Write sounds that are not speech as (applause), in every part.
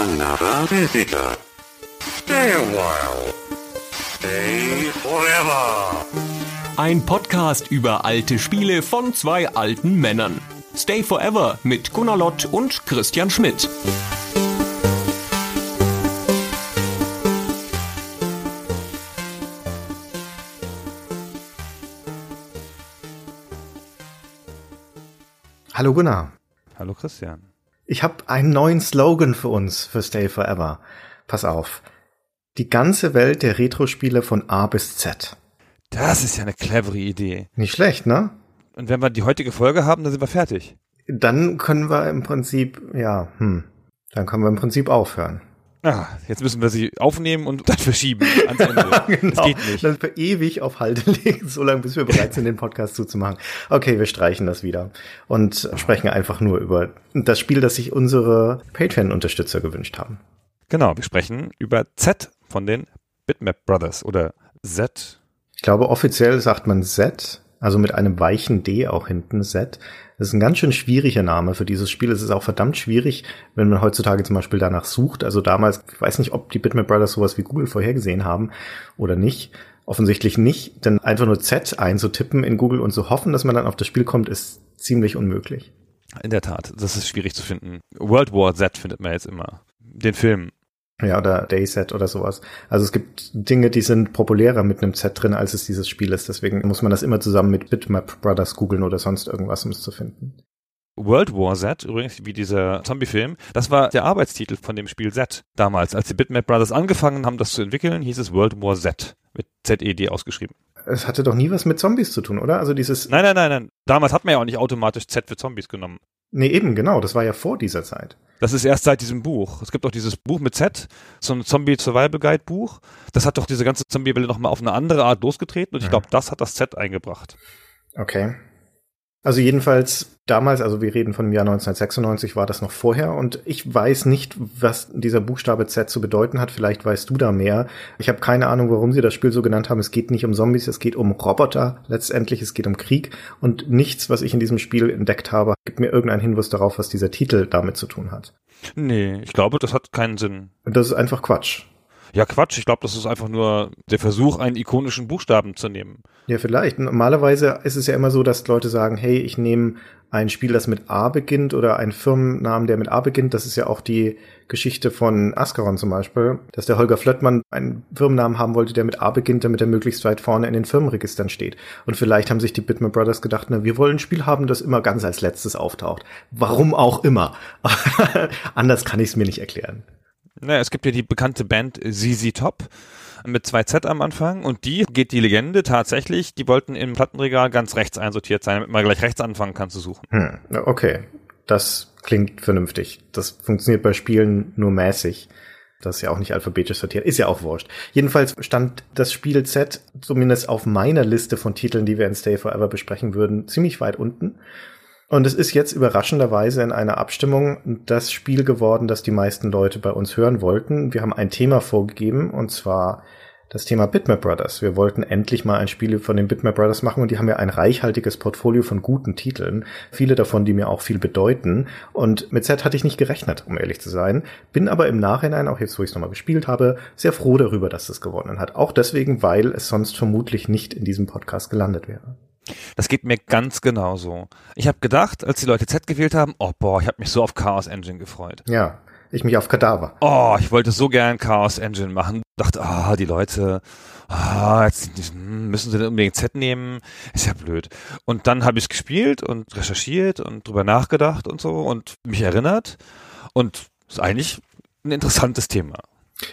another visitor. Stay a while. Stay forever. Ein Podcast über alte Spiele von zwei alten Männern. Stay Forever mit Gunnar Lott und Christian Schmidt. Hallo Gunnar. Hallo Christian. Ich habe einen neuen Slogan für uns für Stay Forever. Pass auf. Die ganze Welt der Retro-Spiele von A bis Z. Das ist ja eine clevere Idee. Nicht schlecht, ne? Und wenn wir die heutige Folge haben, dann sind wir fertig. Dann können wir im Prinzip, ja, hm, dann können wir im Prinzip aufhören. Ah, jetzt müssen wir sie aufnehmen und dann verschieben ans (laughs) Ende. genau. Das geht nicht. Dann für ewig auf Halte legen, so lange, bis wir bereit (laughs) sind, den Podcast zuzumachen. Okay, wir streichen das wieder und sprechen einfach nur über das Spiel, das sich unsere Patreon-Unterstützer gewünscht haben. Genau, wir sprechen über Z von den Bitmap Brothers oder Z. Ich glaube, offiziell sagt man Z, also mit einem weichen D auch hinten, Z. Das ist ein ganz schön schwieriger Name für dieses Spiel. Es ist auch verdammt schwierig, wenn man heutzutage zum Beispiel danach sucht. Also damals, ich weiß nicht, ob die Bitmap Brothers sowas wie Google vorhergesehen haben oder nicht. Offensichtlich nicht, denn einfach nur Z einzutippen in Google und zu hoffen, dass man dann auf das Spiel kommt, ist ziemlich unmöglich. In der Tat, das ist schwierig zu finden. World War Z findet man jetzt immer. Den Film. Ja, oder Dayset oder sowas. Also es gibt Dinge, die sind populärer mit einem Z drin, als es dieses Spiel ist. Deswegen muss man das immer zusammen mit Bitmap Brothers googeln oder sonst irgendwas, um es zu finden. World War Z, übrigens wie dieser Zombie-Film, das war der Arbeitstitel von dem Spiel Z damals. Als die Bitmap Brothers angefangen haben, das zu entwickeln, hieß es World War Z mit Z-E-D ausgeschrieben. Es hatte doch nie was mit Zombies zu tun, oder? Also dieses. Nein, nein, nein, nein. Damals hat man ja auch nicht automatisch Z für Zombies genommen. Nee, eben, genau. Das war ja vor dieser Zeit. Das ist erst seit diesem Buch. Es gibt auch dieses Buch mit Z, so ein Zombie Survival Guide Buch. Das hat doch diese ganze Zombie-Welle nochmal auf eine andere Art losgetreten und ich glaube, das hat das Z eingebracht. Okay. Also jedenfalls damals, also wir reden von dem Jahr 1996, war das noch vorher und ich weiß nicht, was dieser Buchstabe Z zu bedeuten hat. Vielleicht weißt du da mehr. Ich habe keine Ahnung, warum sie das Spiel so genannt haben. Es geht nicht um Zombies, es geht um Roboter letztendlich, es geht um Krieg und nichts, was ich in diesem Spiel entdeckt habe, gibt mir irgendeinen Hinweis darauf, was dieser Titel damit zu tun hat. Nee, ich glaube, das hat keinen Sinn. Und das ist einfach Quatsch. Ja, Quatsch. Ich glaube, das ist einfach nur der Versuch, einen ikonischen Buchstaben zu nehmen. Ja, vielleicht. Normalerweise ist es ja immer so, dass Leute sagen, hey, ich nehme ein Spiel, das mit A beginnt oder einen Firmennamen, der mit A beginnt. Das ist ja auch die Geschichte von Ascaron zum Beispiel, dass der Holger Flöttmann einen Firmennamen haben wollte, der mit A beginnt, damit er möglichst weit vorne in den Firmenregistern steht. Und vielleicht haben sich die Bitmap Brothers gedacht, na, wir wollen ein Spiel haben, das immer ganz als letztes auftaucht. Warum auch immer. (laughs) Anders kann ich es mir nicht erklären. Naja, es gibt ja die bekannte Band ZZ Top mit zwei Z am Anfang und die geht die Legende tatsächlich, die wollten im Plattenregal ganz rechts einsortiert sein, damit man gleich rechts anfangen kann zu suchen. Hm, okay, das klingt vernünftig. Das funktioniert bei Spielen nur mäßig. Das ist ja auch nicht alphabetisch sortiert, ist ja auch wurscht. Jedenfalls stand das Spiel Z zumindest auf meiner Liste von Titeln, die wir in Stay Forever besprechen würden, ziemlich weit unten. Und es ist jetzt überraschenderweise in einer Abstimmung das Spiel geworden, das die meisten Leute bei uns hören wollten. Wir haben ein Thema vorgegeben, und zwar das Thema Bitmap Brothers. Wir wollten endlich mal ein Spiel von den Bitmap Brothers machen und die haben ja ein reichhaltiges Portfolio von guten Titeln. Viele davon, die mir auch viel bedeuten. Und mit Z hatte ich nicht gerechnet, um ehrlich zu sein. Bin aber im Nachhinein, auch jetzt, wo ich es nochmal gespielt habe, sehr froh darüber, dass es gewonnen hat. Auch deswegen, weil es sonst vermutlich nicht in diesem Podcast gelandet wäre. Das geht mir ganz genauso. Ich habe gedacht, als die Leute Z gewählt haben, oh boah, ich habe mich so auf Chaos Engine gefreut. Ja, ich mich auf Kadaver. Oh, ich wollte so gern Chaos Engine machen. Dachte, ah, die Leute, ah, jetzt müssen sie denn unbedingt Z nehmen. Ist ja blöd. Und dann habe ich es gespielt und recherchiert und drüber nachgedacht und so und mich erinnert. Und ist eigentlich ein interessantes Thema.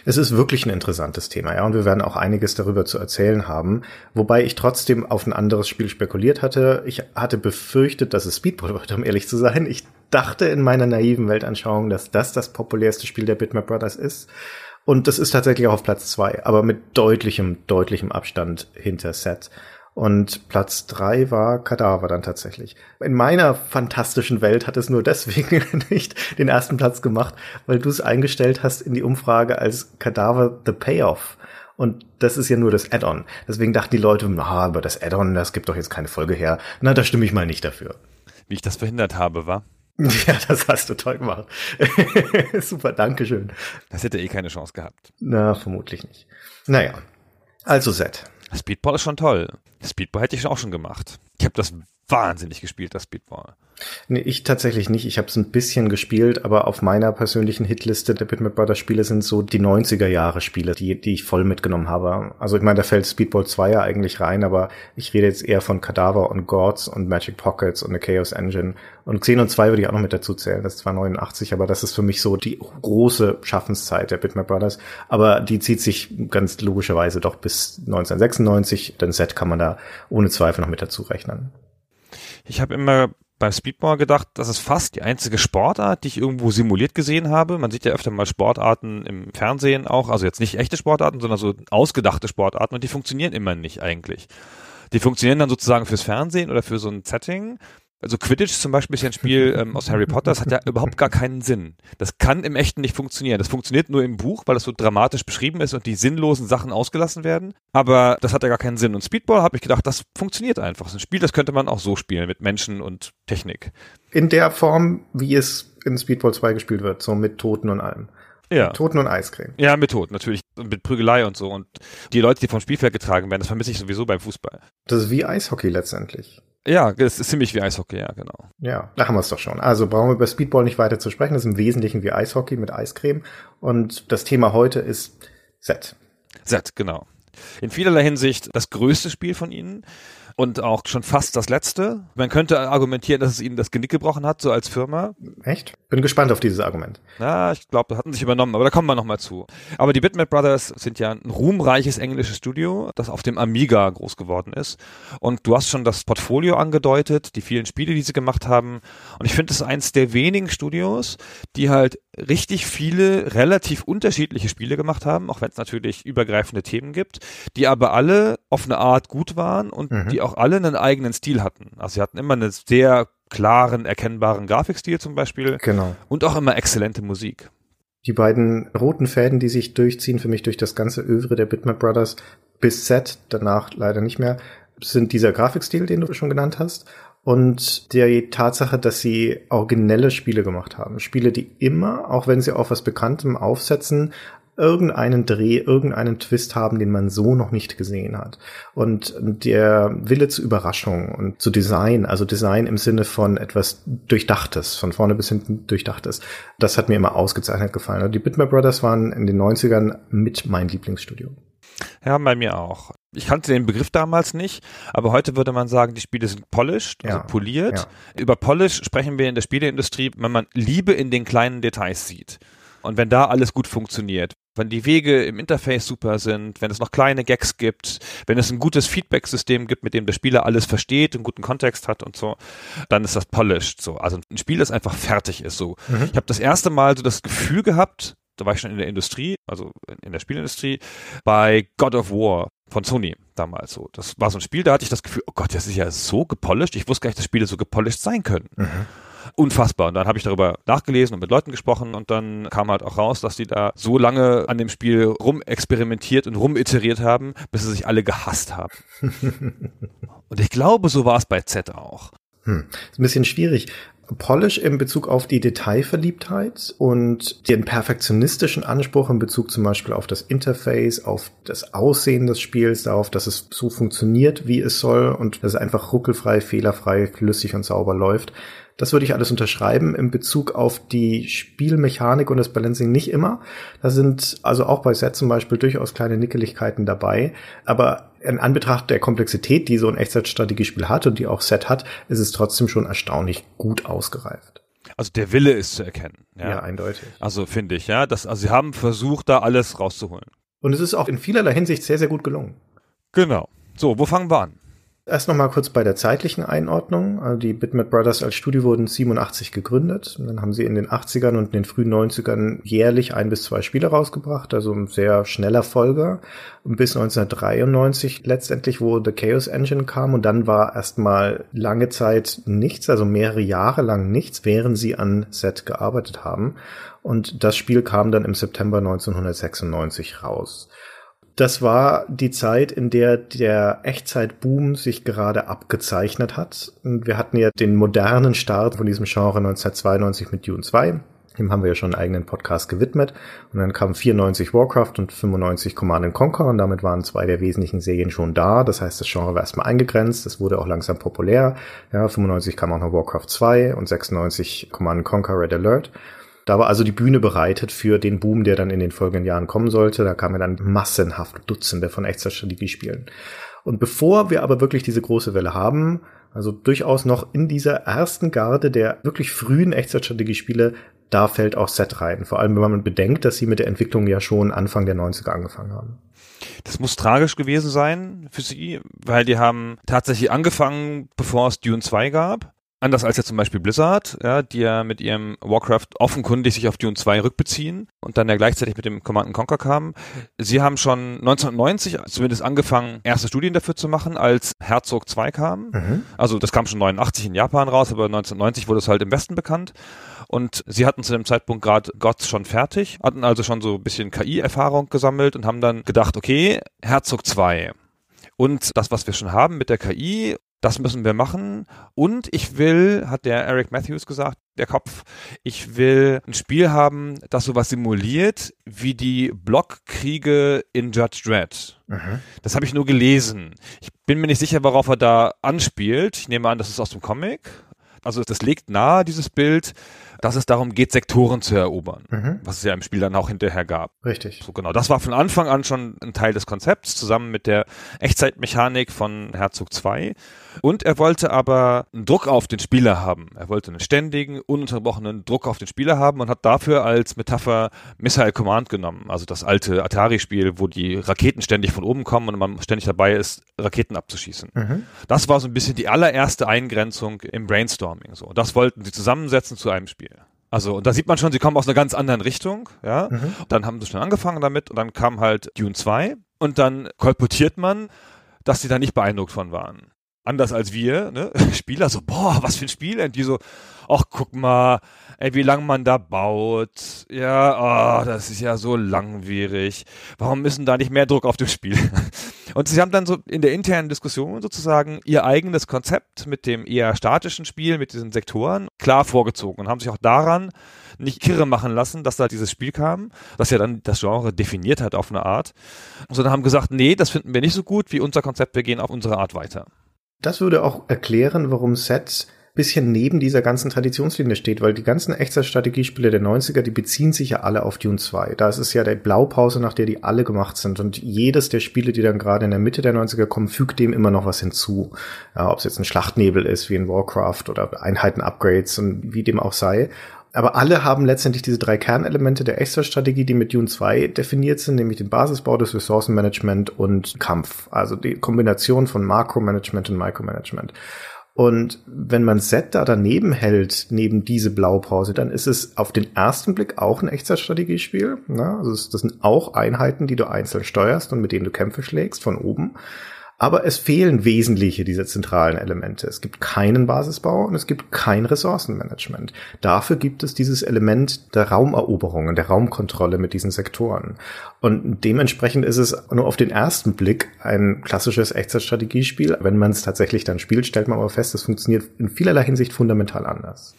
Es ist wirklich ein interessantes Thema, ja, und wir werden auch einiges darüber zu erzählen haben, wobei ich trotzdem auf ein anderes Spiel spekuliert hatte. Ich hatte befürchtet, dass es Speedball (laughs) wird, um ehrlich zu sein. Ich dachte in meiner naiven Weltanschauung, dass das das populärste Spiel der Bitmap Brothers ist. Und das ist tatsächlich auch auf Platz zwei, aber mit deutlichem, deutlichem Abstand hinter Set. Und Platz drei war Kadaver dann tatsächlich. In meiner fantastischen Welt hat es nur deswegen (laughs) nicht den ersten Platz gemacht, weil du es eingestellt hast in die Umfrage als Kadaver The Payoff. Und das ist ja nur das Add-on. Deswegen dachten die Leute, na, aber das Add-on, das gibt doch jetzt keine Folge her. Na, da stimme ich mal nicht dafür. Wie ich das verhindert habe, war? (laughs) Ja, das hast du toll gemacht. (laughs) Super, Dankeschön. Das hätte eh keine Chance gehabt. Na, vermutlich nicht. Naja, also Set. Speedball ist schon toll. Speedball hätte ich auch schon gemacht. Ich habe das wahnsinnig gespielt, das Speedball. Nee, ich tatsächlich nicht. Ich habe es ein bisschen gespielt, aber auf meiner persönlichen Hitliste der Bitmap Brothers Spiele sind so die 90er Jahre Spiele, die, die ich voll mitgenommen habe. Also ich meine, da fällt Speedball 2 ja eigentlich rein, aber ich rede jetzt eher von Cadaver und Gods und Magic Pockets und eine Chaos Engine. Und Xenon 2 würde ich auch noch mit dazu zählen. Das ist zwar 89, aber das ist für mich so die große Schaffenszeit der Bitmap Brothers. Aber die zieht sich ganz logischerweise doch bis 1996. Den Set kann man da ohne Zweifel noch mit dazu rechnen. Ich habe immer beim Speedball gedacht, das ist fast die einzige Sportart, die ich irgendwo simuliert gesehen habe. Man sieht ja öfter mal Sportarten im Fernsehen auch, also jetzt nicht echte Sportarten, sondern so ausgedachte Sportarten und die funktionieren immer nicht eigentlich. Die funktionieren dann sozusagen fürs Fernsehen oder für so ein Setting also Quidditch zum Beispiel ist ja ein Spiel (laughs) ähm, aus Harry Potter, das hat ja überhaupt gar keinen Sinn. Das kann im Echten nicht funktionieren. Das funktioniert nur im Buch, weil das so dramatisch beschrieben ist und die sinnlosen Sachen ausgelassen werden. Aber das hat ja gar keinen Sinn. Und Speedball habe ich gedacht, das funktioniert einfach. Das ist ein Spiel, das könnte man auch so spielen, mit Menschen und Technik. In der Form, wie es in Speedball 2 gespielt wird, so mit Toten und allem. Ja. Toten und Eiscreme. Ja, mit Toten, natürlich. Und mit Prügelei und so. Und die Leute, die vom Spielfeld getragen werden, das vermisse ich sowieso beim Fußball. Das ist wie Eishockey letztendlich. Ja, es ist ziemlich wie Eishockey, ja, genau. Ja, da haben wir es doch schon. Also brauchen wir über Speedball nicht weiter zu sprechen. Das ist im Wesentlichen wie Eishockey mit Eiscreme. Und das Thema heute ist Set. Set, genau. In vielerlei Hinsicht das größte Spiel von ihnen und auch schon fast das letzte. Man könnte argumentieren, dass es ihnen das Genick gebrochen hat, so als Firma. Echt? Bin gespannt auf dieses Argument. Ja, ich glaube, das hatten sich übernommen, aber da kommen wir nochmal zu. Aber die Bitmap Brothers sind ja ein ruhmreiches englisches Studio, das auf dem Amiga groß geworden ist. Und du hast schon das Portfolio angedeutet, die vielen Spiele, die sie gemacht haben. Und ich finde, es ist eins der wenigen Studios, die halt richtig viele relativ unterschiedliche Spiele gemacht haben, auch wenn es natürlich übergreifende Themen gibt, die aber alle auf eine Art gut waren und mhm. die auch alle einen eigenen Stil hatten. Also sie hatten immer einen sehr klaren, erkennbaren Grafikstil zum Beispiel. Genau. Und auch immer exzellente Musik. Die beiden roten Fäden, die sich durchziehen für mich durch das ganze Övre der Bitmap Brothers bis Set, danach leider nicht mehr, sind dieser Grafikstil, den du schon genannt hast, und die Tatsache, dass sie originelle Spiele gemacht haben. Spiele, die immer, auch wenn sie auf was Bekanntem aufsetzen, irgendeinen Dreh, irgendeinen Twist haben, den man so noch nicht gesehen hat. Und der Wille zur Überraschung und zu Design, also Design im Sinne von etwas Durchdachtes, von vorne bis hinten Durchdachtes, das hat mir immer ausgezeichnet gefallen. Und die Bitmap Brothers waren in den 90ern mit mein Lieblingsstudio. Ja, bei mir auch. Ich kannte den Begriff damals nicht, aber heute würde man sagen, die Spiele sind polished, also ja, poliert. Ja. Über Polish sprechen wir in der Spieleindustrie, wenn man Liebe in den kleinen Details sieht. Und wenn da alles gut funktioniert, wenn die Wege im Interface super sind, wenn es noch kleine Gags gibt, wenn es ein gutes Feedback-System gibt, mit dem der Spieler alles versteht, einen guten Kontext hat und so, dann ist das polished so. Also ein Spiel, das einfach fertig ist so. Mhm. Ich habe das erste Mal so das Gefühl gehabt, da war ich schon in der Industrie, also in der Spielindustrie, bei God of War von Sony damals so. Das war so ein Spiel, da hatte ich das Gefühl, oh Gott, das ist ja so gepolished. Ich wusste gar nicht, dass Spiele so gepolished sein können. Mhm unfassbar. Und dann habe ich darüber nachgelesen und mit Leuten gesprochen und dann kam halt auch raus, dass die da so lange an dem Spiel rumexperimentiert und rumiteriert haben, bis sie sich alle gehasst haben. (laughs) und ich glaube, so war es bei Z auch. Hm. Ist ein bisschen schwierig. Polish in Bezug auf die Detailverliebtheit und den perfektionistischen Anspruch in Bezug zum Beispiel auf das Interface, auf das Aussehen des Spiels, darauf, dass es so funktioniert, wie es soll und dass es einfach ruckelfrei, fehlerfrei, flüssig und sauber läuft. Das würde ich alles unterschreiben in Bezug auf die Spielmechanik und das Balancing nicht immer. Da sind also auch bei Set zum Beispiel durchaus kleine Nickeligkeiten dabei. Aber in Anbetracht der Komplexität, die so ein Echtzeitstrategiespiel hat und die auch Set hat, ist es trotzdem schon erstaunlich gut ausgereift. Also der Wille ist zu erkennen. Ja, ja eindeutig. Also finde ich, ja. Das, also sie haben versucht, da alles rauszuholen. Und es ist auch in vielerlei Hinsicht sehr, sehr gut gelungen. Genau. So, wo fangen wir an? Erst nochmal kurz bei der zeitlichen Einordnung. Also die Bitmap Brothers als Studio wurden 87 gegründet. Und dann haben sie in den 80ern und in den frühen 90ern jährlich ein bis zwei Spiele rausgebracht, also ein sehr schneller Folger. Und bis 1993 letztendlich, wo The Chaos Engine kam und dann war erstmal lange Zeit nichts, also mehrere Jahre lang nichts, während sie an Set gearbeitet haben. Und das Spiel kam dann im September 1996 raus. Das war die Zeit, in der der Echtzeitboom sich gerade abgezeichnet hat. Und wir hatten ja den modernen Start von diesem Genre 1992 mit Dune 2. Dem haben wir ja schon einen eigenen Podcast gewidmet. Und dann kam 94 Warcraft und 95 Command Conquer und damit waren zwei der wesentlichen Serien schon da. Das heißt, das Genre war erstmal eingegrenzt. Es wurde auch langsam populär. Ja, 95 kam auch noch Warcraft 2 und 96 Command Conquer Red Alert. Da war also die Bühne bereitet für den Boom, der dann in den folgenden Jahren kommen sollte. Da kamen dann massenhaft Dutzende von Echtzeitstrategiespielen. Und bevor wir aber wirklich diese große Welle haben, also durchaus noch in dieser ersten Garde der wirklich frühen Echtzeitstrategiespiele, da fällt auch Set rein. Vor allem, wenn man bedenkt, dass sie mit der Entwicklung ja schon Anfang der 90er angefangen haben. Das muss tragisch gewesen sein für sie, weil die haben tatsächlich angefangen, bevor es Dune 2 gab. Anders als ja zum Beispiel Blizzard, ja, die ja mit ihrem Warcraft offenkundig sich auf Dune 2 rückbeziehen und dann ja gleichzeitig mit dem Command Conquer kamen. Sie haben schon 1990 zumindest angefangen, erste Studien dafür zu machen, als Herzog 2 kam. Mhm. Also das kam schon 89 in Japan raus, aber 1990 wurde es halt im Westen bekannt. Und sie hatten zu dem Zeitpunkt gerade GOTS schon fertig, hatten also schon so ein bisschen KI-Erfahrung gesammelt und haben dann gedacht, okay, Herzog 2. Und das, was wir schon haben mit der KI das müssen wir machen. Und ich will, hat der Eric Matthews gesagt, der Kopf, ich will ein Spiel haben, das sowas simuliert wie die Blockkriege in Judge Dredd. Mhm. Das habe ich nur gelesen. Ich bin mir nicht sicher, worauf er da anspielt. Ich nehme an, das ist aus dem Comic. Also das legt nahe, dieses Bild, dass es darum geht, Sektoren zu erobern, mhm. was es ja im Spiel dann auch hinterher gab. Richtig. So genau. Das war von Anfang an schon ein Teil des Konzepts, zusammen mit der Echtzeitmechanik von Herzog 2. Und er wollte aber einen Druck auf den Spieler haben. Er wollte einen ständigen, ununterbrochenen Druck auf den Spieler haben und hat dafür als Metapher Missile Command genommen. Also das alte Atari-Spiel, wo die Raketen ständig von oben kommen und man ständig dabei ist, Raketen abzuschießen. Mhm. Das war so ein bisschen die allererste Eingrenzung im Brainstorming. So, das wollten sie zusammensetzen zu einem Spiel. Also, und da sieht man schon, sie kommen aus einer ganz anderen Richtung, ja. Mhm. Dann haben sie schon angefangen damit und dann kam halt Dune 2 und dann kolportiert man, dass sie da nicht beeindruckt von waren. Anders als wir, ne? (laughs) Spieler so, boah, was für ein Spiel, und die so, ach, guck mal, ey, wie lang man da baut. Ja, oh, das ist ja so langwierig. Warum müssen da nicht mehr Druck auf dem Spiel? (laughs) Und sie haben dann so in der internen Diskussion sozusagen ihr eigenes Konzept mit dem eher statischen Spiel, mit diesen Sektoren, klar vorgezogen und haben sich auch daran nicht kirre machen lassen, dass da dieses Spiel kam, das ja dann das Genre definiert hat auf eine Art, sondern haben gesagt, nee, das finden wir nicht so gut wie unser Konzept, wir gehen auf unsere Art weiter. Das würde auch erklären, warum Sets bisschen neben dieser ganzen Traditionslinie steht, weil die ganzen Echtzeitstrategiespiele der 90er, die beziehen sich ja alle auf Dune 2. Da ist es ja der Blaupause, nach der die alle gemacht sind. Und jedes der Spiele, die dann gerade in der Mitte der 90er kommen, fügt dem immer noch was hinzu. Ja, ob es jetzt ein Schlachtnebel ist, wie in Warcraft oder Einheiten-Upgrades und wie dem auch sei. Aber alle haben letztendlich diese drei Kernelemente der Echtzeitstrategie, die mit Dune 2 definiert sind, nämlich den Basisbau, das Ressourcenmanagement und Kampf. Also die Kombination von Makromanagement und Micromanagement. Und wenn man Set da daneben hält, neben diese Blaupause, dann ist es auf den ersten Blick auch ein Echtzeitstrategiespiel. Ne? Also das sind auch Einheiten, die du einzeln steuerst und mit denen du Kämpfe schlägst von oben. Aber es fehlen wesentliche dieser zentralen Elemente. Es gibt keinen Basisbau und es gibt kein Ressourcenmanagement. Dafür gibt es dieses Element der Raumeroberung und der Raumkontrolle mit diesen Sektoren. Und dementsprechend ist es nur auf den ersten Blick ein klassisches Echtzeitstrategiespiel. Wenn man es tatsächlich dann spielt, stellt man aber fest, es funktioniert in vielerlei Hinsicht fundamental anders.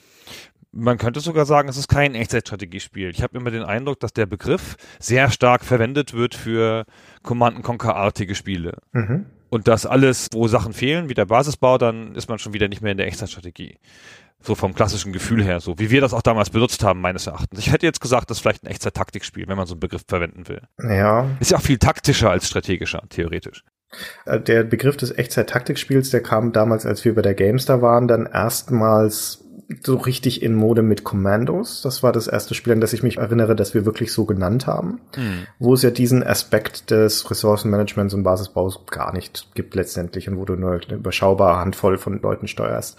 Man könnte sogar sagen, es ist kein Echtzeitstrategiespiel. Ich habe immer den Eindruck, dass der Begriff sehr stark verwendet wird für Command-Conquer-artige Spiele. Mhm. Und das alles, wo Sachen fehlen, wie der Basisbau, dann ist man schon wieder nicht mehr in der Echtzeitstrategie. So vom klassischen Gefühl her, so wie wir das auch damals benutzt haben, meines Erachtens. Ich hätte jetzt gesagt, das ist vielleicht ein Echtzeit-Taktikspiel, wenn man so einen Begriff verwenden will. Ja. Ist ja auch viel taktischer als strategischer, theoretisch. Äh, der Begriff des Echtzeit-Taktikspiels, der kam damals, als wir bei der Gamestar waren, dann erstmals so richtig in Mode mit Commandos. Das war das erste Spiel, an das ich mich erinnere, dass wir wirklich so genannt haben, mhm. wo es ja diesen Aspekt des Ressourcenmanagements und Basisbaus gar nicht gibt letztendlich und wo du nur eine überschaubare Handvoll von Leuten steuerst.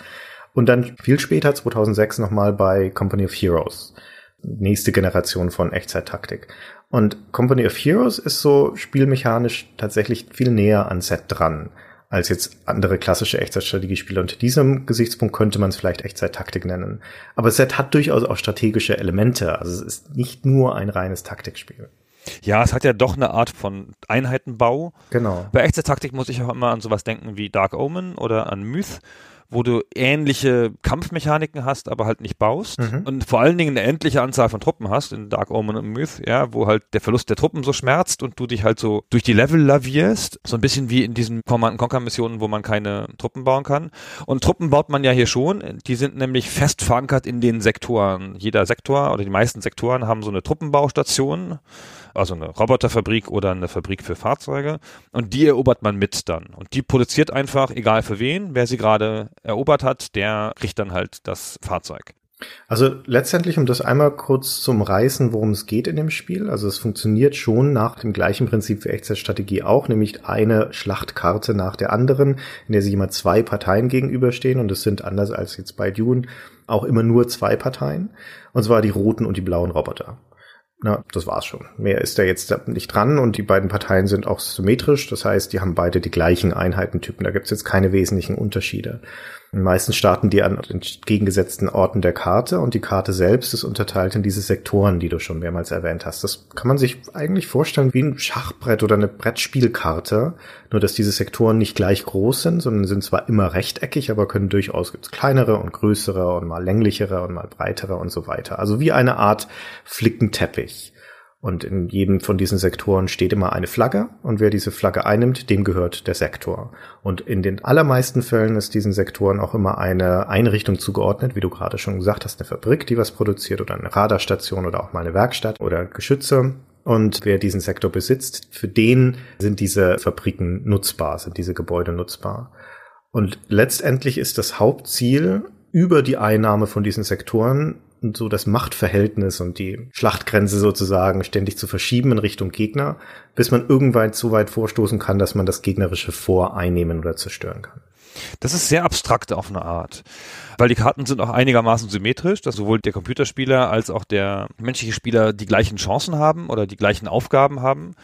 Und dann viel später, 2006, nochmal bei Company of Heroes. Nächste Generation von Echtzeit-Taktik. Und Company of Heroes ist so spielmechanisch tatsächlich viel näher an Set dran als jetzt andere klassische Echtzeitstrategiespiele. Unter diesem Gesichtspunkt könnte man es vielleicht Echtzeit-Taktik nennen. Aber Set hat durchaus auch strategische Elemente. Also es ist nicht nur ein reines Taktikspiel. Ja, es hat ja doch eine Art von Einheitenbau. Genau. Bei Echtzeittaktik muss ich auch immer an sowas denken wie Dark Omen oder an Myth, wo du ähnliche Kampfmechaniken hast, aber halt nicht baust Mhm. und vor allen Dingen eine endliche Anzahl von Truppen hast in Dark Omen und Myth, ja, wo halt der Verlust der Truppen so schmerzt und du dich halt so durch die Level lavierst, so ein bisschen wie in diesen Command Conquer Missionen, wo man keine Truppen bauen kann. Und Truppen baut man ja hier schon, die sind nämlich fest verankert in den Sektoren. Jeder Sektor oder die meisten Sektoren haben so eine Truppenbaustation, also eine Roboterfabrik oder eine Fabrik für Fahrzeuge und die erobert man mit dann. Und die produziert einfach, egal für wen, wer sie gerade erobert hat, der kriegt dann halt das Fahrzeug. Also letztendlich, um das einmal kurz zum Reißen, worum es geht in dem Spiel. Also es funktioniert schon nach dem gleichen Prinzip wie Echtzeitstrategie auch, nämlich eine Schlachtkarte nach der anderen, in der sich immer zwei Parteien gegenüberstehen und es sind anders als jetzt bei Dune auch immer nur zwei Parteien. Und zwar die roten und die blauen Roboter. Na, das war's schon. Mehr ist da jetzt nicht dran und die beiden Parteien sind auch symmetrisch. Das heißt, die haben beide die gleichen Einheitentypen. Da gibt's jetzt keine wesentlichen Unterschiede. Meistens starten die an entgegengesetzten Orten der Karte und die Karte selbst ist unterteilt in diese Sektoren, die du schon mehrmals erwähnt hast. Das kann man sich eigentlich vorstellen wie ein Schachbrett oder eine Brettspielkarte, nur dass diese Sektoren nicht gleich groß sind, sondern sind zwar immer rechteckig, aber können durchaus kleinere und größere und mal länglichere und mal breitere und so weiter. Also wie eine Art Flickenteppich. Und in jedem von diesen Sektoren steht immer eine Flagge und wer diese Flagge einnimmt, dem gehört der Sektor. Und in den allermeisten Fällen ist diesen Sektoren auch immer eine Einrichtung zugeordnet, wie du gerade schon gesagt hast, eine Fabrik, die was produziert oder eine Radarstation oder auch mal eine Werkstatt oder Geschütze. Und wer diesen Sektor besitzt, für den sind diese Fabriken nutzbar, sind diese Gebäude nutzbar. Und letztendlich ist das Hauptziel, über die Einnahme von diesen Sektoren so das Machtverhältnis und die Schlachtgrenze sozusagen ständig zu verschieben in Richtung Gegner, bis man irgendwann so weit vorstoßen kann, dass man das gegnerische Vor einnehmen oder zerstören kann. Das ist sehr abstrakt auf eine Art, weil die Karten sind auch einigermaßen symmetrisch, dass sowohl der Computerspieler als auch der menschliche Spieler die gleichen Chancen haben oder die gleichen Aufgaben haben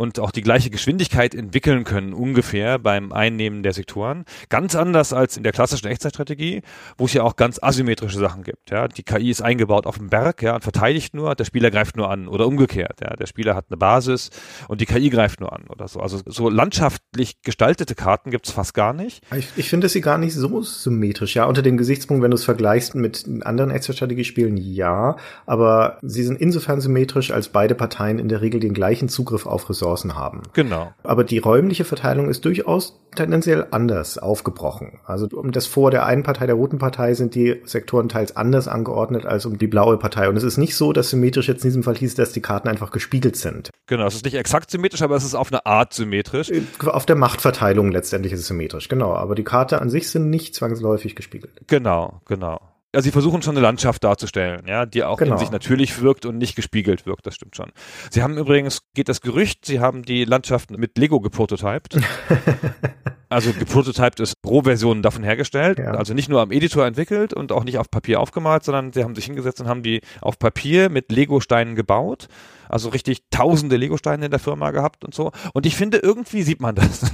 und auch die gleiche Geschwindigkeit entwickeln können, ungefähr beim Einnehmen der Sektoren. Ganz anders als in der klassischen Echtzeitstrategie, wo es ja auch ganz asymmetrische Sachen gibt. Ja. Die KI ist eingebaut auf dem Berg ja, und verteidigt nur, der Spieler greift nur an oder umgekehrt. Ja. Der Spieler hat eine Basis und die KI greift nur an oder so. Also so landschaftlich gestaltete Karten gibt es fast gar nicht. Ich, ich finde sie gar nicht so symmetrisch. Ja, unter dem Gesichtspunkt, wenn du es vergleichst mit anderen Echtzeitstrategiespielen, ja. Aber sie sind insofern symmetrisch, als beide Parteien in der Regel den gleichen Zugriff auf Ressourcen haben. Genau. Aber die räumliche Verteilung ist durchaus tendenziell anders aufgebrochen. Also um das Vor der einen Partei, der roten Partei, sind die Sektoren teils anders angeordnet als um die blaue Partei. Und es ist nicht so, dass symmetrisch jetzt in diesem Fall hieß, dass die Karten einfach gespiegelt sind. Genau, es ist nicht exakt symmetrisch, aber es ist auf eine Art symmetrisch. Auf der Machtverteilung letztendlich ist es symmetrisch, genau. Aber die Karte an sich sind nicht zwangsläufig gespiegelt. Genau, genau. Also sie versuchen schon eine Landschaft darzustellen, ja, die auch Genau. in sich natürlich wirkt und nicht gespiegelt wirkt, das stimmt schon. Sie haben übrigens, geht das Gerücht, sie haben die Landschaft mit Lego geprototypt. (laughs) also geprototypt ist Rohversionen davon hergestellt, Ja. also nicht nur am Editor entwickelt und auch nicht auf Papier aufgemalt, sondern sie haben sich hingesetzt und haben die auf Papier mit Lego-Steinen gebaut. Also richtig tausende Lego-Steine in der Firma gehabt und so. Und ich finde, irgendwie sieht man das. (laughs)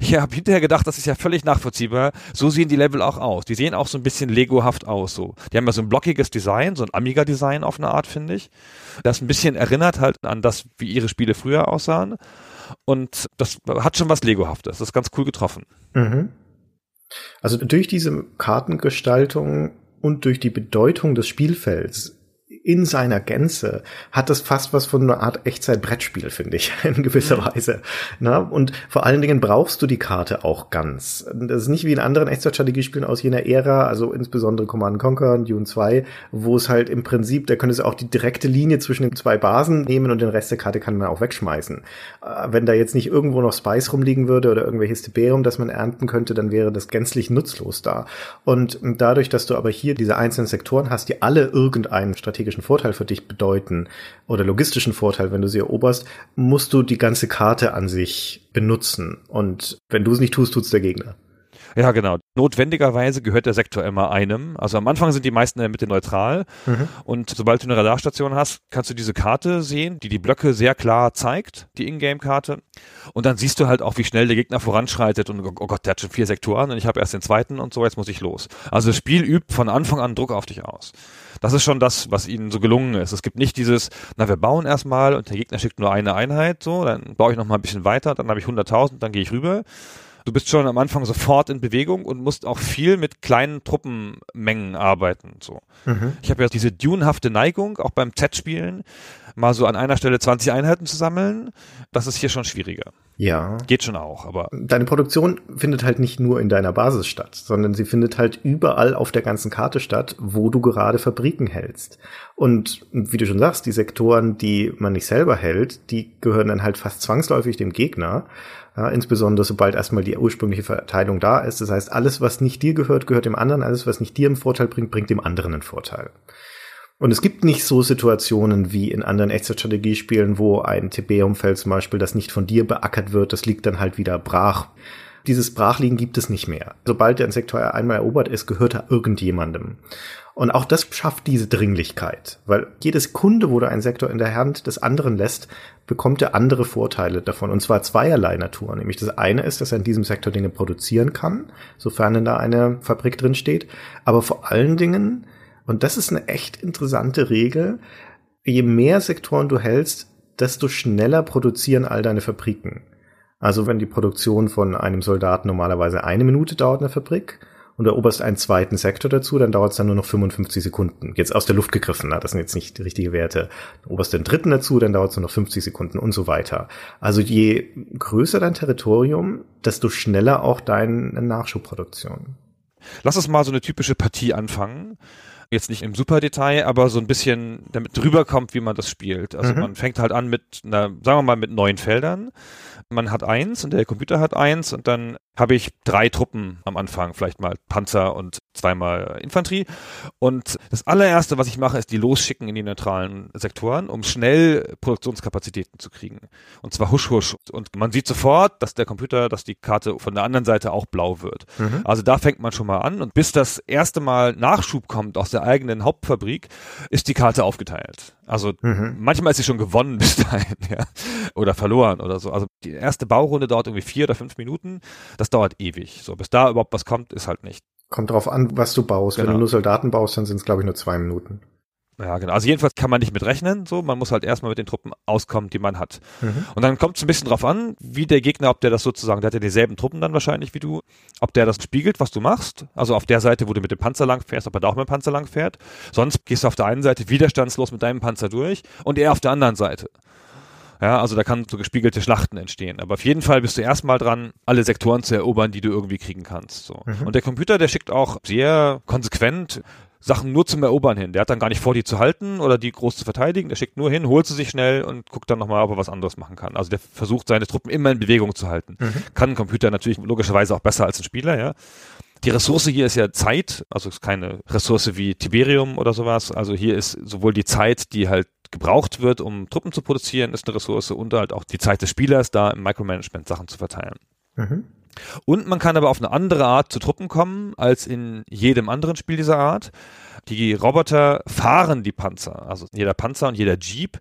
Ich habe hinterher gedacht, das ist ja völlig nachvollziehbar. So sehen die Level auch aus. Die sehen auch so ein bisschen Lego-haft aus. So. Die haben ja so ein blockiges Design, so ein Amiga-Design auf eine Art, finde ich. Das ein bisschen erinnert halt an das, wie ihre Spiele früher aussahen. Und das hat schon was Lego-haftes. Das ist ganz cool getroffen. Mhm. Also durch diese Kartengestaltung und durch die Bedeutung des Spielfelds in seiner Gänze hat das fast was von einer Art Echtzeit-Brettspiel, finde ich, (laughs) in gewisser Mhm. Weise. Na, und vor allen Dingen brauchst du die Karte auch ganz. Das ist nicht wie in anderen Echtzeitstrategiespielen aus jener Ära, also insbesondere Command Conquer und Dune 2, wo es halt im Prinzip, da könntest du auch die direkte Linie zwischen den zwei Basen nehmen und den Rest der Karte kann man auch wegschmeißen. Äh, Wenn da jetzt nicht irgendwo noch Spice rumliegen würde oder irgendwelches Tiberium, das man ernten könnte, dann wäre das gänzlich nutzlos da. Und dadurch, dass du aber hier diese einzelnen Sektoren hast, die alle irgendeinen strategischen Vorteil für dich bedeuten oder logistischen Vorteil, wenn du sie eroberst, musst du die ganze Karte an sich benutzen. Und wenn du es nicht tust, tut's der Gegner. Ja, genau. Notwendigerweise gehört der Sektor immer einem. Also am Anfang sind die meisten in der Mitte neutral. Mhm. Und sobald du eine Radarstation hast, kannst du diese Karte sehen, die die Blöcke sehr klar zeigt, die Ingame-Karte. Und dann siehst du halt auch, wie schnell der Gegner voranschreitet und oh Gott, der hat schon vier Sektoren und ich habe erst den zweiten und so, jetzt muss ich los. Also das Spiel übt von Anfang an Druck auf dich aus. Das ist schon das, was ihnen so gelungen ist. Es gibt nicht dieses, na, wir bauen erstmal und der Gegner schickt nur eine Einheit, so, dann baue ich noch mal ein bisschen weiter, dann habe ich 100.000, dann gehe ich rüber. Du bist schon am Anfang sofort in Bewegung und musst auch viel mit kleinen Truppenmengen arbeiten, so. Mhm. Ich habe ja diese dunehafte Neigung, auch beim Z-Spielen, mal so an einer Stelle 20 Einheiten zu sammeln. Das ist hier schon schwieriger. Ja. Geht schon auch, aber Deine Produktion findet halt nicht nur in deiner Basis statt, sondern sie findet halt überall auf der ganzen Karte statt, wo du gerade Fabriken hältst. Und wie du schon sagst, die Sektoren, die man nicht selber hält, die gehören dann halt fast zwangsläufig dem Gegner. Ja, insbesondere sobald erstmal die ursprüngliche Verteilung da ist. Das heißt, alles, was nicht dir gehört, gehört dem anderen. Alles, was nicht dir einen Vorteil bringt, bringt dem anderen einen Vorteil. Und es gibt nicht so Situationen wie in anderen Echtzeitstrategiespielen, wo ein TB-Umfeld zum Beispiel, das nicht von dir beackert wird, das liegt dann halt wieder brach. Dieses Brachliegen gibt es nicht mehr. Sobald der Sektor einmal erobert ist, gehört er irgendjemandem. Und auch das schafft diese Dringlichkeit, weil jede Sekunde, wo du einen Sektor in der Hand des anderen lässt, bekommt er andere Vorteile davon. Und zwar zweierlei Natur. Nämlich das eine ist, dass er in diesem Sektor Dinge produzieren kann, sofern denn da eine Fabrik drin steht. Aber vor allen Dingen, und das ist eine echt interessante Regel, je mehr Sektoren du hältst, desto schneller produzieren all deine Fabriken. Also wenn die Produktion von einem Soldaten normalerweise eine Minute dauert in der Fabrik und eroberst einen zweiten Sektor dazu, dann dauert es dann nur noch 55 Sekunden. Jetzt aus der Luft gegriffen, na, das sind jetzt nicht die richtigen Werte. Du eroberst den dritten dazu, dann dauert es nur noch 50 Sekunden und so weiter. Also je größer dein Territorium, desto schneller auch deine Nachschubproduktion. lass uns mal so eine typische Partie anfangen. Jetzt nicht im super Detail, aber so ein bisschen damit drüber kommt, wie man das spielt. Also Mhm. man fängt halt an mit einer, sagen wir mal, mit neun Feldern. Man hat eins und der Computer hat eins und dann habe ich drei Truppen am Anfang, vielleicht mal Panzer und zweimal Infanterie. Und das allererste, was ich mache, ist die losschicken in die neutralen Sektoren, um schnell Produktionskapazitäten zu kriegen. Und zwar husch husch. Und man sieht sofort, dass der Computer, dass die Karte von der anderen Seite auch blau wird. Also da fängt man schon mal an. Und bis das erste Mal Nachschub kommt aus der eigenen Hauptfabrik, ist die Karte aufgeteilt. Also Mhm. manchmal ist sie schon gewonnen bis dahin, (laughs) ja. Oder verloren oder so. Also die erste Baurunde dauert irgendwie vier oder fünf Minuten. Das dauert ewig. So, bis da überhaupt was kommt, ist halt nicht. Kommt drauf an, was du baust. Wenn Genau. du nur Soldaten baust, dann sind es, glaube ich, nur zwei Minuten. Ja, genau. Also jedenfalls kann man nicht mit rechnen, so. Man muss halt erstmal mit den Truppen auskommen, die man hat. Mhm. Und dann kommt es ein bisschen drauf an, wie der Gegner, ob der das sozusagen, der hat ja dieselben Truppen dann wahrscheinlich wie du, ob der das spiegelt, was du machst. Also auf der Seite, wo du mit dem Panzer lang fährst, ob er da auch mit dem Panzer lang fährt. Sonst gehst du auf der einen Seite widerstandslos mit deinem Panzer durch und er auf der anderen Seite. Ja, also da kann so gespiegelte Schlachten entstehen. Aber auf jeden Fall bist du erstmal dran, alle Sektoren zu erobern, die du irgendwie kriegen kannst. So. Mhm. Und der Computer, der schickt auch sehr konsequent Sachen nur zum Erobern hin. Der hat dann gar nicht vor, die zu halten oder die groß zu verteidigen. Der schickt nur hin, holt sie sich schnell und guckt dann nochmal, ob er was anderes machen kann. Also der versucht, seine Truppen immer in Bewegung zu halten. Mhm. Kann ein Computer natürlich logischerweise auch besser als ein Spieler, ja. Die Ressource hier ist ja Zeit, also ist keine Ressource wie Tiberium oder sowas. Also hier ist sowohl die Zeit, die halt gebraucht wird, um Truppen zu produzieren, ist eine Ressource und halt auch die Zeit des Spielers, da im Micromanagement Sachen zu verteilen. Mhm. Und man kann aber auf eine andere Art zu Truppen kommen als in jedem anderen Spiel dieser Art. Die Roboter fahren die Panzer. Also jeder Panzer und jeder Jeep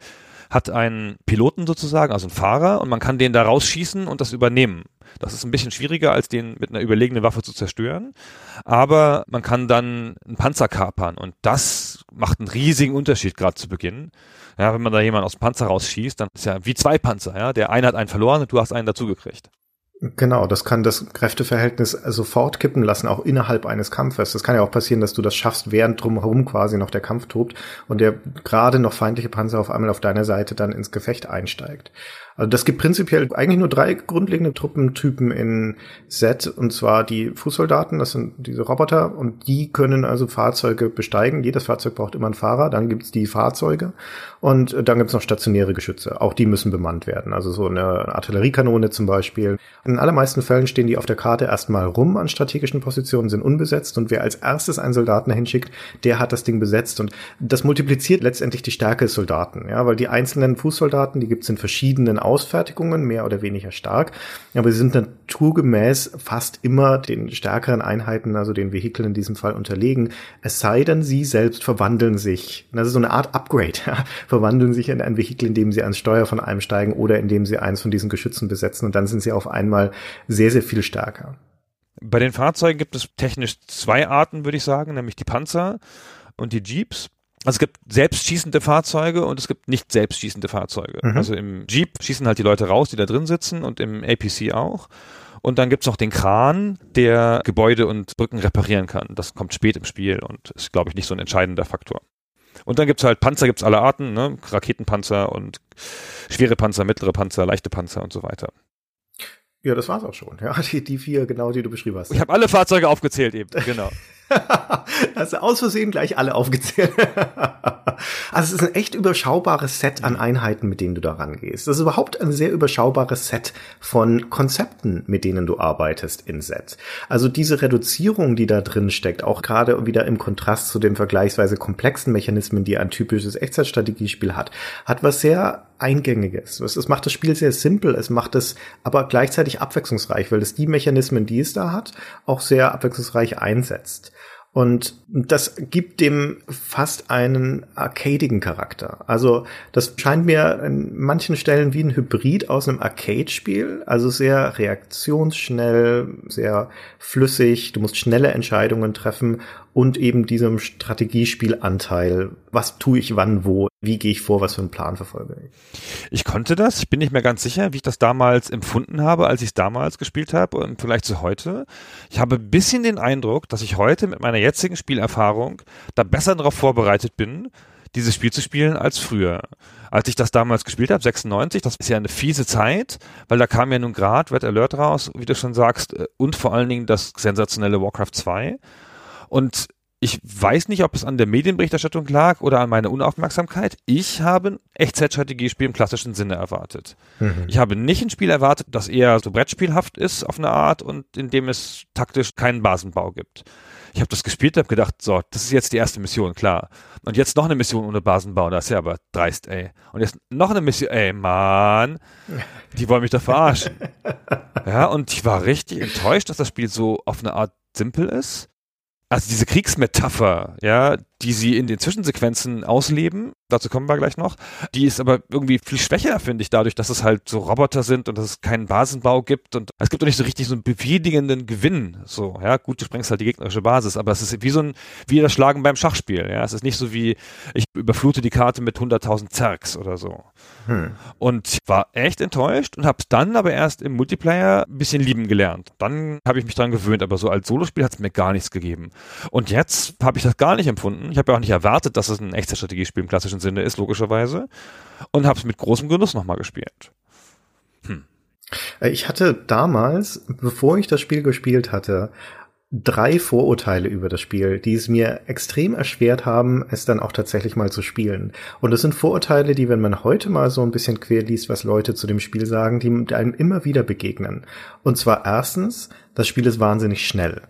hat einen Piloten sozusagen, also einen Fahrer, und man kann den da rausschießen und das übernehmen. Das ist ein bisschen schwieriger, als den mit einer überlegenen Waffe zu zerstören. Aber man kann dann einen Panzer kapern und das macht einen riesigen Unterschied gerade zu Beginn. Ja, wenn man da jemanden aus dem Panzer rausschießt, dann ist ja wie zwei Panzer, ja. Der eine hat einen verloren und du hast einen dazugekriegt. Genau, das kann das Kräfteverhältnis sofort kippen lassen, auch innerhalb eines Kampfes. Das kann ja auch passieren, dass du das schaffst, während drumherum quasi noch der Kampf tobt und der gerade noch feindliche Panzer auf einmal auf deiner Seite dann ins Gefecht einsteigt. Also das gibt prinzipiell eigentlich nur drei grundlegende Truppentypen in Set, und zwar die Fußsoldaten, das sind diese Roboter, und die können also Fahrzeuge besteigen. Jedes Fahrzeug braucht immer einen Fahrer, dann gibt's die Fahrzeuge und dann gibt's noch stationäre Geschütze. Auch die müssen bemannt werden. Also so eine Artilleriekanone zum Beispiel. In allermeisten Fällen stehen die auf der Karte erstmal rum an strategischen Positionen, sind unbesetzt und wer als erstes einen Soldaten hinschickt, der hat das Ding besetzt und das multipliziert letztendlich die Stärke des Soldaten, ja, weil die einzelnen Fußsoldaten, die gibt's in verschiedenen Ausfertigungen, mehr oder weniger stark, aber sie sind naturgemäß fast immer den stärkeren Einheiten, also den Vehikeln in diesem Fall unterlegen, es sei denn, sie selbst verwandeln sich, das ist so eine Art Upgrade, verwandeln sich in ein Vehikel, in dem sie ans Steuer von einem steigen oder indem sie eins von diesen Geschützen besetzen. Und dann sind sie auf einmal sehr, sehr viel stärker. Bei den Fahrzeugen gibt es technisch zwei Arten, würde ich sagen, nämlich die Panzer und die Jeeps. Also es gibt selbstschießende Fahrzeuge und es gibt nicht selbstschießende Fahrzeuge. Mhm. Also im Jeep schießen halt die Leute raus, die da drin sitzen und im APC auch. Und dann gibt's noch den Kran, der Gebäude und Brücken reparieren kann. Das kommt spät im Spiel und ist, glaube ich, nicht so ein entscheidender Faktor. Und dann gibt's halt Panzer, gibt's alle Arten, ne? Raketenpanzer und schwere Panzer, mittlere Panzer, leichte Panzer und so weiter. Ja, das war's auch schon. Ja, (laughs) die, die vier, genau, die du beschrieben hast. Ich habe alle Fahrzeuge aufgezählt eben, (laughs) genau. (laughs) Hast du aus Versehen gleich alle aufgezählt. (laughs) also es ist ein echt überschaubares Set an Einheiten, mit denen du da rangehst. Das ist überhaupt ein sehr überschaubares Set von Konzepten, mit denen du arbeitest in Set. Also diese Reduzierung, die da drin steckt, auch gerade wieder im Kontrast zu den vergleichsweise komplexen Mechanismen, die ein typisches Echtzeitstrategiespiel hat, hat was sehr Eingängiges. Es macht das Spiel sehr simpel, es macht es aber gleichzeitig abwechslungsreich, weil es die Mechanismen, die es da hat, auch sehr abwechslungsreich einsetzt. Und das gibt dem fast einen arcadigen Charakter. Also das scheint mir an manchen Stellen wie ein Hybrid aus einem Arcade-Spiel, also sehr reaktionsschnell, sehr flüssig, du musst schnelle Entscheidungen treffen und eben diesem Strategiespielanteil. Was tue ich wann, wo? Wie gehe ich vor? Was für einen Plan verfolge ich? Ich konnte das. Ich bin nicht mehr ganz sicher, wie ich das damals empfunden habe, als ich es damals gespielt habe und vielleicht zu heute. Ich habe ein bisschen den Eindruck, dass ich heute mit meiner jetzigen Spielerfahrung da besser darauf vorbereitet bin, dieses Spiel zu spielen als früher. Als ich das damals gespielt habe, 96, das ist ja eine fiese Zeit, weil da kam ja nun gerade Red Alert raus, wie du schon sagst, äh, und vor allen Dingen das sensationelle Warcraft 2. Und ich weiß nicht, ob es an der Medienberichterstattung lag oder an meiner Unaufmerksamkeit. Ich habe ein Echtzeitstrategiespiel im klassischen Sinne erwartet. Mhm. Ich habe nicht ein Spiel erwartet, das eher so Brettspielhaft ist auf eine Art und in dem es taktisch keinen Basenbau gibt. Ich habe das gespielt, habe gedacht, so, das ist jetzt die erste Mission, klar. Und jetzt noch eine Mission ohne Basenbau, das ist ja aber dreist, ey. Und jetzt noch eine Mission, ey, Mann, die wollen mich da verarschen. (laughs) ja, und ich war richtig enttäuscht, dass das Spiel so auf eine Art simpel ist also diese Kriegsmetapher, ja, die sie in den Zwischensequenzen ausleben, dazu kommen wir gleich noch, die ist aber irgendwie viel schwächer, finde ich, dadurch, dass es halt so Roboter sind und dass es keinen Basenbau gibt und es gibt doch nicht so richtig so einen befriedigenden Gewinn, so, ja, gut, du sprengst halt die gegnerische Basis, aber es ist wie so ein, wie das Schlagen beim Schachspiel, ja, es ist nicht so wie, ich überflute die Karte mit 100.000 Zergs oder so. Hm. Und ich war echt enttäuscht und habe dann aber erst im Multiplayer ein bisschen lieben gelernt. Dann habe ich mich dran gewöhnt, aber so als Solospiel hat es mir gar nichts gegeben. Und jetzt habe ich das gar nicht empfunden. Ich habe ja auch nicht erwartet, dass es ein echtes Strategiespiel im klassischen Sinne ist, logischerweise. Und habe es mit großem Genuss nochmal gespielt. Hm. Ich hatte damals, bevor ich das Spiel gespielt hatte, drei Vorurteile über das Spiel, die es mir extrem erschwert haben, es dann auch tatsächlich mal zu spielen. Und das sind Vorurteile, die, wenn man heute mal so ein bisschen quer liest, was Leute zu dem Spiel sagen, die einem immer wieder begegnen. Und zwar erstens, das Spiel ist wahnsinnig schnell.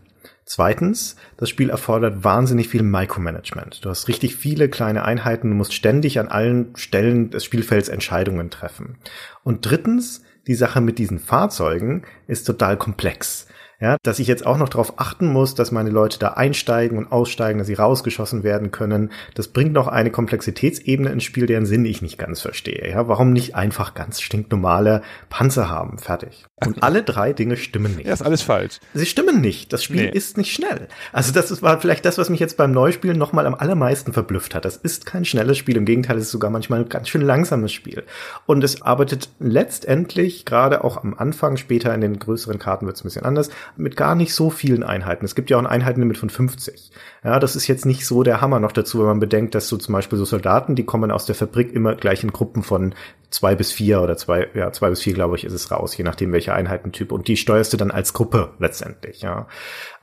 Zweitens, das Spiel erfordert wahnsinnig viel Micromanagement. Du hast richtig viele kleine Einheiten, du musst ständig an allen Stellen des Spielfelds Entscheidungen treffen. Und drittens, die Sache mit diesen Fahrzeugen ist total komplex. Ja, dass ich jetzt auch noch darauf achten muss, dass meine Leute da einsteigen und aussteigen, dass sie rausgeschossen werden können, das bringt noch eine Komplexitätsebene ins Spiel, deren Sinn ich nicht ganz verstehe. Ja, warum nicht einfach ganz stinknormale Panzer haben? Fertig. Und alle drei Dinge stimmen nicht. Ja, ist alles falsch. Sie stimmen nicht. Das Spiel nee. ist nicht schnell. Also das war vielleicht das, was mich jetzt beim Neuspielen nochmal am allermeisten verblüfft hat. Das ist kein schnelles Spiel. Im Gegenteil, es ist sogar manchmal ein ganz schön langsames Spiel. Und es arbeitet letztendlich, gerade auch am Anfang, später in den größeren Karten wird es ein bisschen anders, mit gar nicht so vielen Einheiten. Es gibt ja auch ein Einheitenlimit von 50. Ja, das ist jetzt nicht so der Hammer noch dazu, wenn man bedenkt, dass so zum Beispiel so Soldaten, die kommen aus der Fabrik immer gleich in Gruppen von zwei bis vier oder zwei, ja, zwei bis vier, glaube ich, ist es raus, je nachdem welcher Einheitentyp. Und die steuerst du dann als Gruppe letztendlich, ja.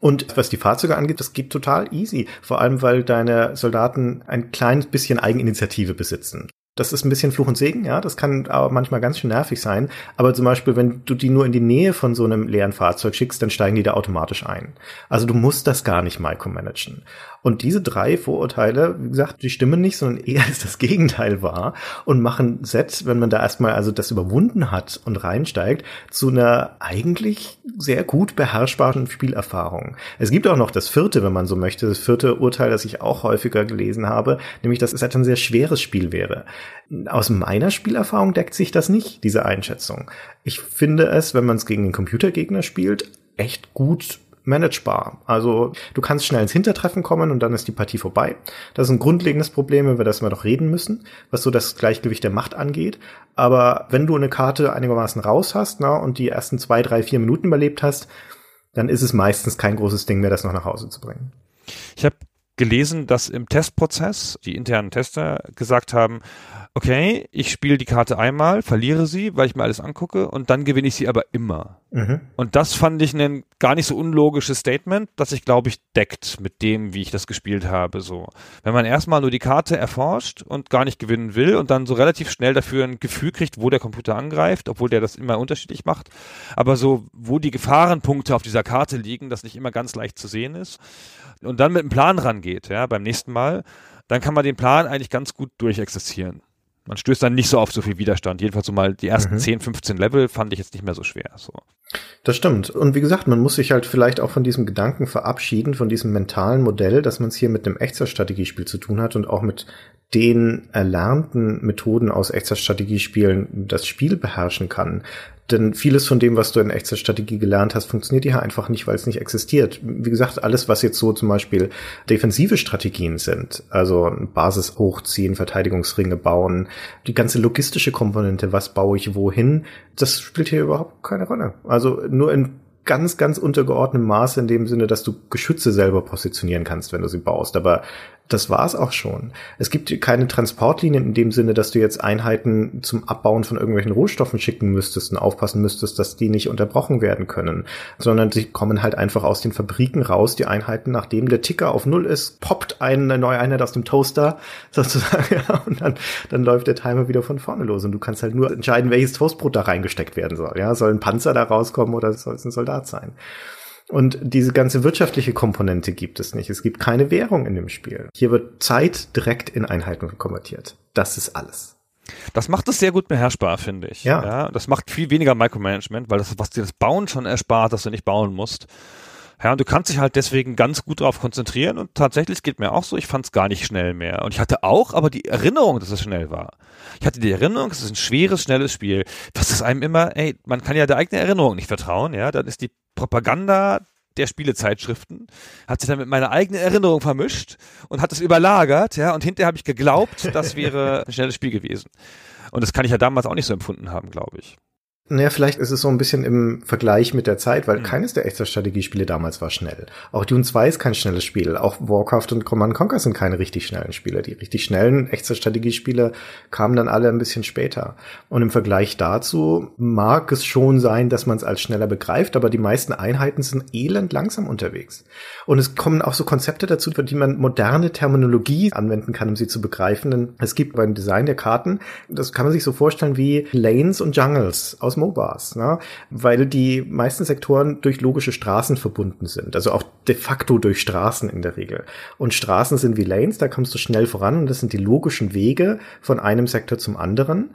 Und was die Fahrzeuge angeht, das geht total easy. Vor allem, weil deine Soldaten ein kleines bisschen Eigeninitiative besitzen. Das ist ein bisschen Fluch und Segen, ja. Das kann aber manchmal ganz schön nervig sein. Aber zum Beispiel, wenn du die nur in die Nähe von so einem leeren Fahrzeug schickst, dann steigen die da automatisch ein. Also du musst das gar nicht micromanagen. Und diese drei Vorurteile, wie gesagt, die stimmen nicht, sondern eher (laughs) ist das Gegenteil wahr und machen Set, wenn man da erstmal also das überwunden hat und reinsteigt, zu einer eigentlich sehr gut beherrschbaren Spielerfahrung. Es gibt auch noch das vierte, wenn man so möchte, das vierte Urteil, das ich auch häufiger gelesen habe, nämlich, dass es halt ein sehr schweres Spiel wäre. Aus meiner Spielerfahrung deckt sich das nicht, diese Einschätzung. Ich finde es, wenn man es gegen den Computergegner spielt, echt gut managebar. Also du kannst schnell ins Hintertreffen kommen und dann ist die Partie vorbei. Das ist ein grundlegendes Problem, über das wir doch reden müssen, was so das Gleichgewicht der Macht angeht. Aber wenn du eine Karte einigermaßen raus hast na, und die ersten zwei, drei, vier Minuten überlebt hast, dann ist es meistens kein großes Ding mehr, das noch nach Hause zu bringen. Ich habe gelesen, dass im Testprozess die internen Tester gesagt haben, okay, ich spiele die Karte einmal, verliere sie, weil ich mir alles angucke und dann gewinne ich sie aber immer. Mhm. Und das fand ich ein gar nicht so unlogisches Statement, das sich, glaube ich, deckt mit dem, wie ich das gespielt habe. So, wenn man erstmal nur die Karte erforscht und gar nicht gewinnen will und dann so relativ schnell dafür ein Gefühl kriegt, wo der Computer angreift, obwohl der das immer unterschiedlich macht, aber so, wo die Gefahrenpunkte auf dieser Karte liegen, das nicht immer ganz leicht zu sehen ist und dann mit einem Plan rangeht, ja, beim nächsten Mal, dann kann man den Plan eigentlich ganz gut durchexerzieren man stößt dann nicht so auf so viel Widerstand. Jedenfalls so mal die ersten mhm. 10, 15 Level fand ich jetzt nicht mehr so schwer. So. Das stimmt. Und wie gesagt, man muss sich halt vielleicht auch von diesem Gedanken verabschieden, von diesem mentalen Modell, dass man es hier mit einem Echtzeitstrategiespiel zu tun hat und auch mit den erlernten Methoden aus Echtzeitstrategiespielen das Spiel beherrschen kann. Denn vieles von dem, was du in Echtzeitstrategie gelernt hast, funktioniert hier einfach nicht, weil es nicht existiert. Wie gesagt, alles, was jetzt so zum Beispiel defensive Strategien sind, also Basis hochziehen, Verteidigungsringe bauen, die ganze logistische Komponente, was baue ich wohin, das spielt hier überhaupt keine Rolle. Also nur in ganz, ganz untergeordnetem Maße in dem Sinne, dass du Geschütze selber positionieren kannst, wenn du sie baust. Aber das war's auch schon. Es gibt keine Transportlinien in dem Sinne, dass du jetzt Einheiten zum Abbauen von irgendwelchen Rohstoffen schicken müsstest und aufpassen müsstest, dass die nicht unterbrochen werden können, sondern sie kommen halt einfach aus den Fabriken raus, die Einheiten, nachdem der Ticker auf Null ist, poppt eine neue Einheit aus dem Toaster (laughs) sozusagen, ja, und dann, dann läuft der Timer wieder von vorne los und du kannst halt nur entscheiden, welches Toastbrot da reingesteckt werden soll. Ja, soll ein Panzer da rauskommen oder soll es ein Soldat sein? Und diese ganze wirtschaftliche Komponente gibt es nicht. Es gibt keine Währung in dem Spiel. Hier wird Zeit direkt in Einheiten konvertiert. Das ist alles. Das macht es sehr gut beherrschbar, finde ich. Ja. ja. Das macht viel weniger Micromanagement, weil das, was dir das Bauen schon erspart, dass du nicht bauen musst. Ja, und du kannst dich halt deswegen ganz gut darauf konzentrieren und tatsächlich geht mir auch so, ich fand es gar nicht schnell mehr. Und ich hatte auch aber die Erinnerung, dass es schnell war. Ich hatte die Erinnerung, es ist ein schweres, schnelles Spiel. Was ist einem immer, ey, man kann ja der eigenen Erinnerung nicht vertrauen, ja, dann ist die Propaganda der Spielezeitschriften, hat sich dann mit meiner eigenen Erinnerung vermischt und hat es überlagert, ja, und hinterher habe ich geglaubt, das wäre ein schnelles Spiel gewesen. Und das kann ich ja damals auch nicht so empfunden haben, glaube ich. Naja, vielleicht ist es so ein bisschen im Vergleich mit der Zeit, weil mhm. keines der Echtzeitstrategiespiele damals war schnell. Auch Dune 2 ist kein schnelles Spiel. Auch Warcraft und Command Conquer sind keine richtig schnellen Spiele. Die richtig schnellen Echtzeitstrategiespiele kamen dann alle ein bisschen später. Und im Vergleich dazu mag es schon sein, dass man es als schneller begreift, aber die meisten Einheiten sind elend langsam unterwegs. Und es kommen auch so Konzepte dazu, für die man moderne Terminologie anwenden kann, um sie zu begreifen. Denn es gibt beim Design der Karten, das kann man sich so vorstellen wie Lanes und Jungles aus MOBAs, ne? weil die meisten Sektoren durch logische Straßen verbunden sind, also auch de facto durch Straßen in der Regel. Und Straßen sind wie Lanes, da kommst du schnell voran und das sind die logischen Wege von einem Sektor zum anderen.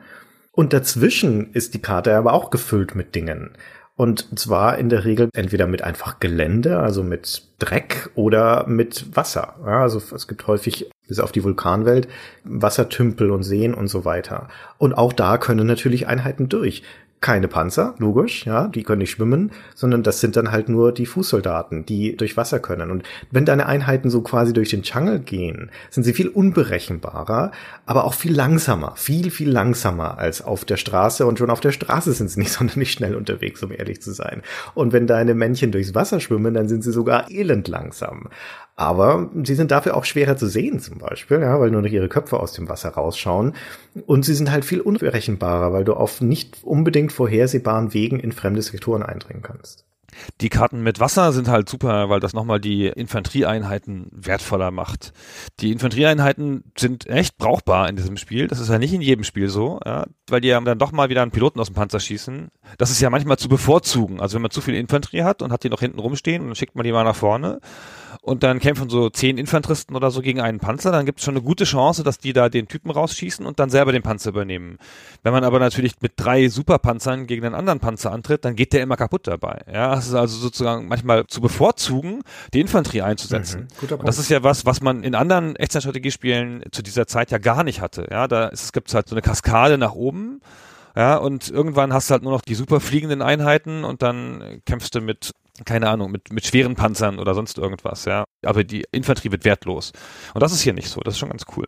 Und dazwischen ist die Karte aber auch gefüllt mit Dingen. Und zwar in der Regel entweder mit einfach Gelände, also mit Dreck oder mit Wasser. Ja, also es gibt häufig, bis auf die Vulkanwelt, Wassertümpel und Seen und so weiter. Und auch da können natürlich Einheiten durch keine Panzer, logisch, ja, die können nicht schwimmen, sondern das sind dann halt nur die Fußsoldaten, die durch Wasser können. Und wenn deine Einheiten so quasi durch den Dschungel gehen, sind sie viel unberechenbarer, aber auch viel langsamer, viel, viel langsamer als auf der Straße. Und schon auf der Straße sind sie nicht (laughs) sonderlich schnell unterwegs, um ehrlich zu sein. Und wenn deine Männchen durchs Wasser schwimmen, dann sind sie sogar elend langsam. Aber sie sind dafür auch schwerer zu sehen zum Beispiel, ja, weil nur noch ihre Köpfe aus dem Wasser rausschauen. Und sie sind halt viel unberechenbarer, weil du auf nicht unbedingt vorhersehbaren Wegen in fremde Sektoren eindringen kannst. Die Karten mit Wasser sind halt super, weil das nochmal die Infanterieeinheiten wertvoller macht. Die Infanterieeinheiten sind echt brauchbar in diesem Spiel. Das ist ja nicht in jedem Spiel so, ja, weil die ja dann doch mal wieder einen Piloten aus dem Panzer schießen. Das ist ja manchmal zu bevorzugen. Also wenn man zu viel Infanterie hat und hat die noch hinten rumstehen und dann schickt man die mal nach vorne und dann kämpfen so zehn Infanteristen oder so gegen einen Panzer, dann gibt es schon eine gute Chance, dass die da den Typen rausschießen und dann selber den Panzer übernehmen. Wenn man aber natürlich mit drei Superpanzern gegen einen anderen Panzer antritt, dann geht der immer kaputt dabei. Ja, es ist also sozusagen manchmal zu bevorzugen, die Infanterie einzusetzen. Mhm, und das ist ja was, was man in anderen Echtzeitstrategiespielen zu dieser Zeit ja gar nicht hatte. Ja, da ist, es gibt halt so eine Kaskade nach oben. Ja, und irgendwann hast du halt nur noch die super fliegenden Einheiten und dann kämpfst du mit keine Ahnung, mit, mit schweren Panzern oder sonst irgendwas, ja. Aber die Infanterie wird wertlos. Und das ist hier nicht so. Das ist schon ganz cool.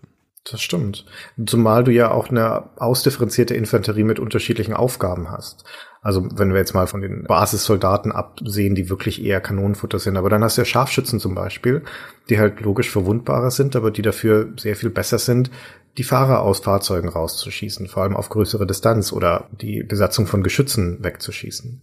Das stimmt. Zumal du ja auch eine ausdifferenzierte Infanterie mit unterschiedlichen Aufgaben hast. Also wenn wir jetzt mal von den Basissoldaten absehen, die wirklich eher Kanonenfutter sind. Aber dann hast du ja Scharfschützen zum Beispiel, die halt logisch verwundbarer sind, aber die dafür sehr viel besser sind, die Fahrer aus Fahrzeugen rauszuschießen, vor allem auf größere Distanz oder die Besatzung von Geschützen wegzuschießen.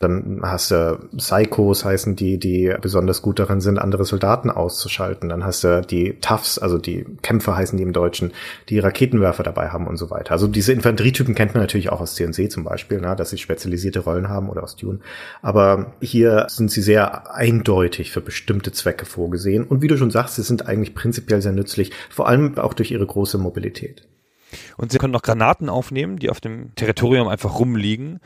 Dann hast du Psychos heißen die, die besonders gut darin sind, andere Soldaten auszuschalten. Dann hast du die Toughs, also die Kämpfer heißen die im Deutschen, die Raketenwerfer dabei haben und so weiter. Also diese Infanterietypen kennt man natürlich auch aus CNC zum Beispiel, ne, dass sie spezialisierte Rollen haben oder aus Dune. Aber hier sind sie sehr eindeutig für bestimmte Zwecke vorgesehen. Und wie du schon sagst, sie sind eigentlich prinzipiell sehr nützlich, vor allem auch durch ihre große Mobilität. Und sie können noch Granaten aufnehmen, die auf dem Territorium einfach rumliegen.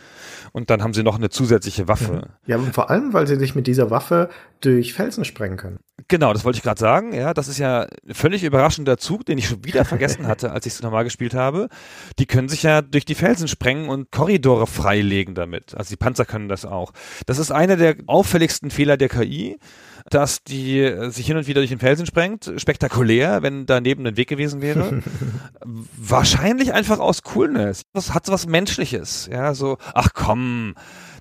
Und dann haben sie noch eine zusätzliche Waffe. Ja, und vor allem, weil sie sich mit dieser Waffe durch Felsen sprengen können. Genau, das wollte ich gerade sagen. Ja, das ist ja ein völlig überraschender Zug, den ich schon wieder vergessen hatte, als ich es normal gespielt habe. Die können sich ja durch die Felsen sprengen und Korridore freilegen damit. Also die Panzer können das auch. Das ist einer der auffälligsten Fehler der KI dass die äh, sich hin und wieder durch den Felsen sprengt. Spektakulär, wenn daneben ein Weg gewesen wäre. (laughs) Wahrscheinlich einfach aus Coolness. Das hat so was Menschliches. Ja, so, ach komm,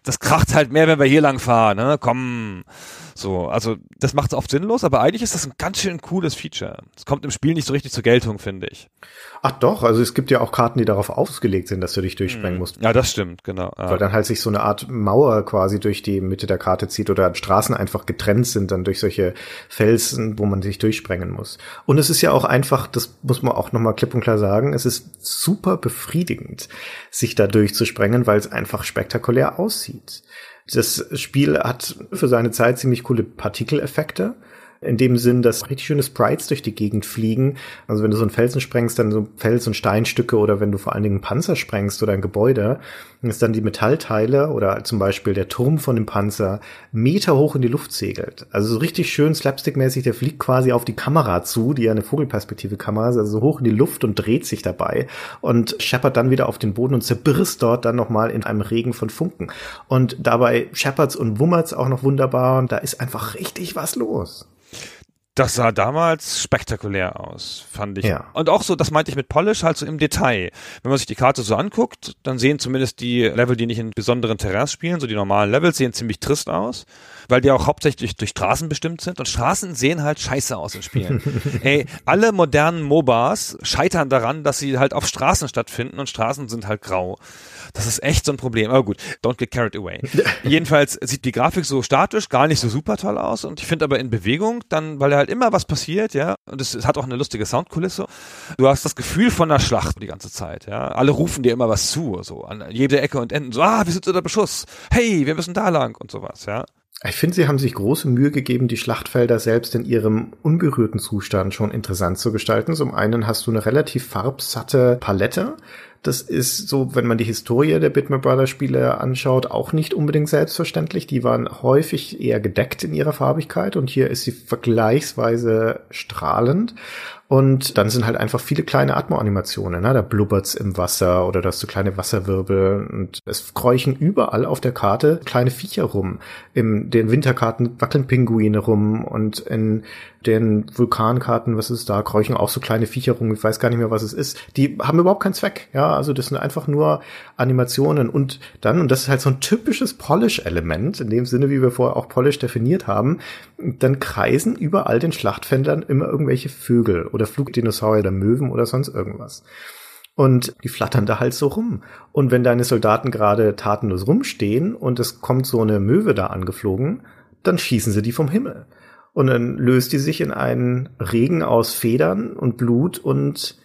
das kracht halt mehr, wenn wir hier lang fahren, ne? Komm. So, also das macht es oft sinnlos, aber eigentlich ist das ein ganz schön cooles Feature. Es kommt im Spiel nicht so richtig zur Geltung, finde ich. Ach doch, also es gibt ja auch Karten, die darauf ausgelegt sind, dass du dich durchsprengen mhm. musst. Ja, das stimmt, genau. Ja. Weil dann halt sich so eine Art Mauer quasi durch die Mitte der Karte zieht oder Straßen einfach getrennt sind dann durch solche Felsen, wo man sich durchsprengen muss. Und es ist ja auch einfach, das muss man auch nochmal klipp und klar sagen, es ist super befriedigend, sich da durchzusprengen, weil es einfach spektakulär aussieht. Das Spiel hat für seine Zeit ziemlich coole Partikeleffekte in dem Sinn, dass richtig schöne Sprites durch die Gegend fliegen. Also wenn du so einen Felsen sprengst, dann so Fels- und Steinstücke oder wenn du vor allen Dingen einen Panzer sprengst oder ein Gebäude, ist dann die Metallteile oder zum Beispiel der Turm von dem Panzer Meter hoch in die Luft segelt. Also so richtig schön slapstickmäßig, der fliegt quasi auf die Kamera zu, die ja eine Vogelperspektive-Kamera ist, also so hoch in die Luft und dreht sich dabei und scheppert dann wieder auf den Boden und zerbirst dort dann nochmal in einem Regen von Funken. Und dabei scheppert's und wummert's auch noch wunderbar und da ist einfach richtig was los. Das sah damals spektakulär aus, fand ich. Ja. Und auch so, das meinte ich mit Polish, halt so im Detail. Wenn man sich die Karte so anguckt, dann sehen zumindest die Level, die nicht in besonderen Terrains spielen, so die normalen Levels, sehen ziemlich trist aus, weil die auch hauptsächlich durch Straßen bestimmt sind. Und Straßen sehen halt scheiße aus in Spielen. (laughs) Ey, alle modernen MOBAs scheitern daran, dass sie halt auf Straßen stattfinden und Straßen sind halt grau. Das ist echt so ein Problem. Aber gut, don't get carried away. (laughs) Jedenfalls sieht die Grafik so statisch gar nicht so super toll aus und ich finde aber in Bewegung dann, weil halt immer was passiert, ja, und es, es, hat auch eine lustige Soundkulisse. Du hast das Gefühl von einer Schlacht die ganze Zeit, ja. Alle rufen dir immer was zu, so an jede Ecke und Enden, so, ah, wir sind unter Beschuss. Hey, wir müssen da lang und sowas, ja. Ich finde, sie haben sich große Mühe gegeben, die Schlachtfelder selbst in ihrem unberührten Zustand schon interessant zu gestalten. Zum einen hast du eine relativ farbsatte Palette, das ist so, wenn man die Historie der Bitmap Brothers Spiele anschaut, auch nicht unbedingt selbstverständlich. Die waren häufig eher gedeckt in ihrer Farbigkeit und hier ist sie vergleichsweise strahlend. Und dann sind halt einfach viele kleine Atmo-Animationen. Ne? Da blubbert's im Wasser oder da hast du kleine Wasserwirbel und es kräuchen überall auf der Karte kleine Viecher rum. In den Winterkarten wackeln Pinguine rum und in den Vulkankarten, was ist da, kräuchen auch so kleine Viecher rum. Ich weiß gar nicht mehr, was es ist. Die haben überhaupt keinen Zweck. Ja, also das sind einfach nur Animationen und dann, und das ist halt so ein typisches Polish-Element, in dem Sinne, wie wir vorher auch Polish definiert haben, dann kreisen überall den Schlachtfeldern immer irgendwelche Vögel oder Flugdinosaurier oder Möwen oder sonst irgendwas. Und die flattern da halt so rum. Und wenn deine Soldaten gerade tatenlos rumstehen und es kommt so eine Möwe da angeflogen, dann schießen sie die vom Himmel. Und dann löst die sich in einen Regen aus Federn und Blut und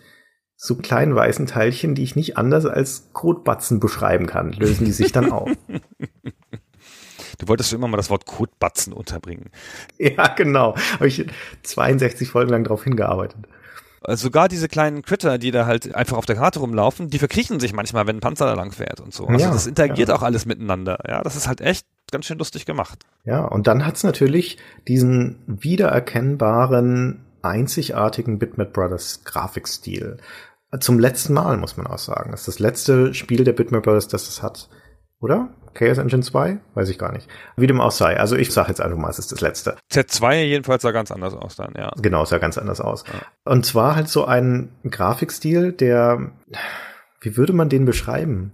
so kleinen weißen Teilchen, die ich nicht anders als Kotbatzen beschreiben kann, lösen die sich dann auf. (laughs) Du wolltest immer mal das Wort Kotbatzen unterbringen. (laughs) Ja, genau. Habe ich 62 Folgen lang darauf hingearbeitet. Also sogar diese kleinen Critter, die da halt einfach auf der Karte rumlaufen, die verkriechen sich manchmal, wenn ein Panzer da lang fährt und so. Also Ja, das interagiert ja. auch alles miteinander. Ja, das ist halt echt ganz schön lustig gemacht. Ja, und dann hat's natürlich diesen wiedererkennbaren, einzigartigen Bitmap Brothers Grafikstil. Zum letzten Mal, muss man auch sagen. Das ist das letzte Spiel der Bitmap Brothers, das es hat. Oder? Chaos Engine 2? Weiß ich gar nicht. Wie dem auch sei. Also ich sage jetzt einfach mal, es ist das letzte. Z2 jedenfalls sah ganz anders aus dann, ja. Genau, sah ganz anders aus. Und zwar halt so ein Grafikstil, der, wie würde man den beschreiben?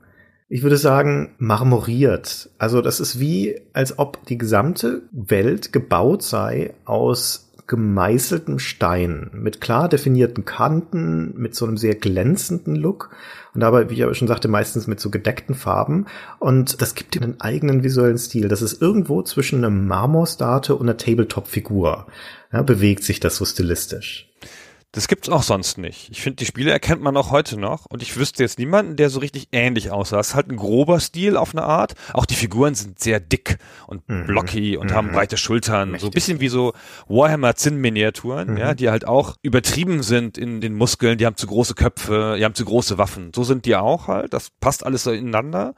Ich würde sagen, marmoriert. Also das ist wie, als ob die gesamte Welt gebaut sei aus gemeißeltem Stein mit klar definierten Kanten, mit so einem sehr glänzenden Look und dabei, wie ich aber schon sagte, meistens mit so gedeckten Farben und das gibt ihm einen eigenen visuellen Stil. Das ist irgendwo zwischen einem Marmorstatue und einer Tabletop-Figur. Ja, bewegt sich das so stilistisch. Das gibt's auch sonst nicht. Ich finde, die Spiele erkennt man auch heute noch und ich wüsste jetzt niemanden, der so richtig ähnlich aussah. Es ist halt ein grober Stil auf eine Art. Auch die Figuren sind sehr dick und blocky und haben breite Schultern. So ein bisschen wie so Warhammer Zinn-Miniaturen, ja, die halt auch übertrieben sind in den Muskeln. Die haben zu große Köpfe, die haben zu große Waffen. So sind die auch halt. Das passt alles so ineinander.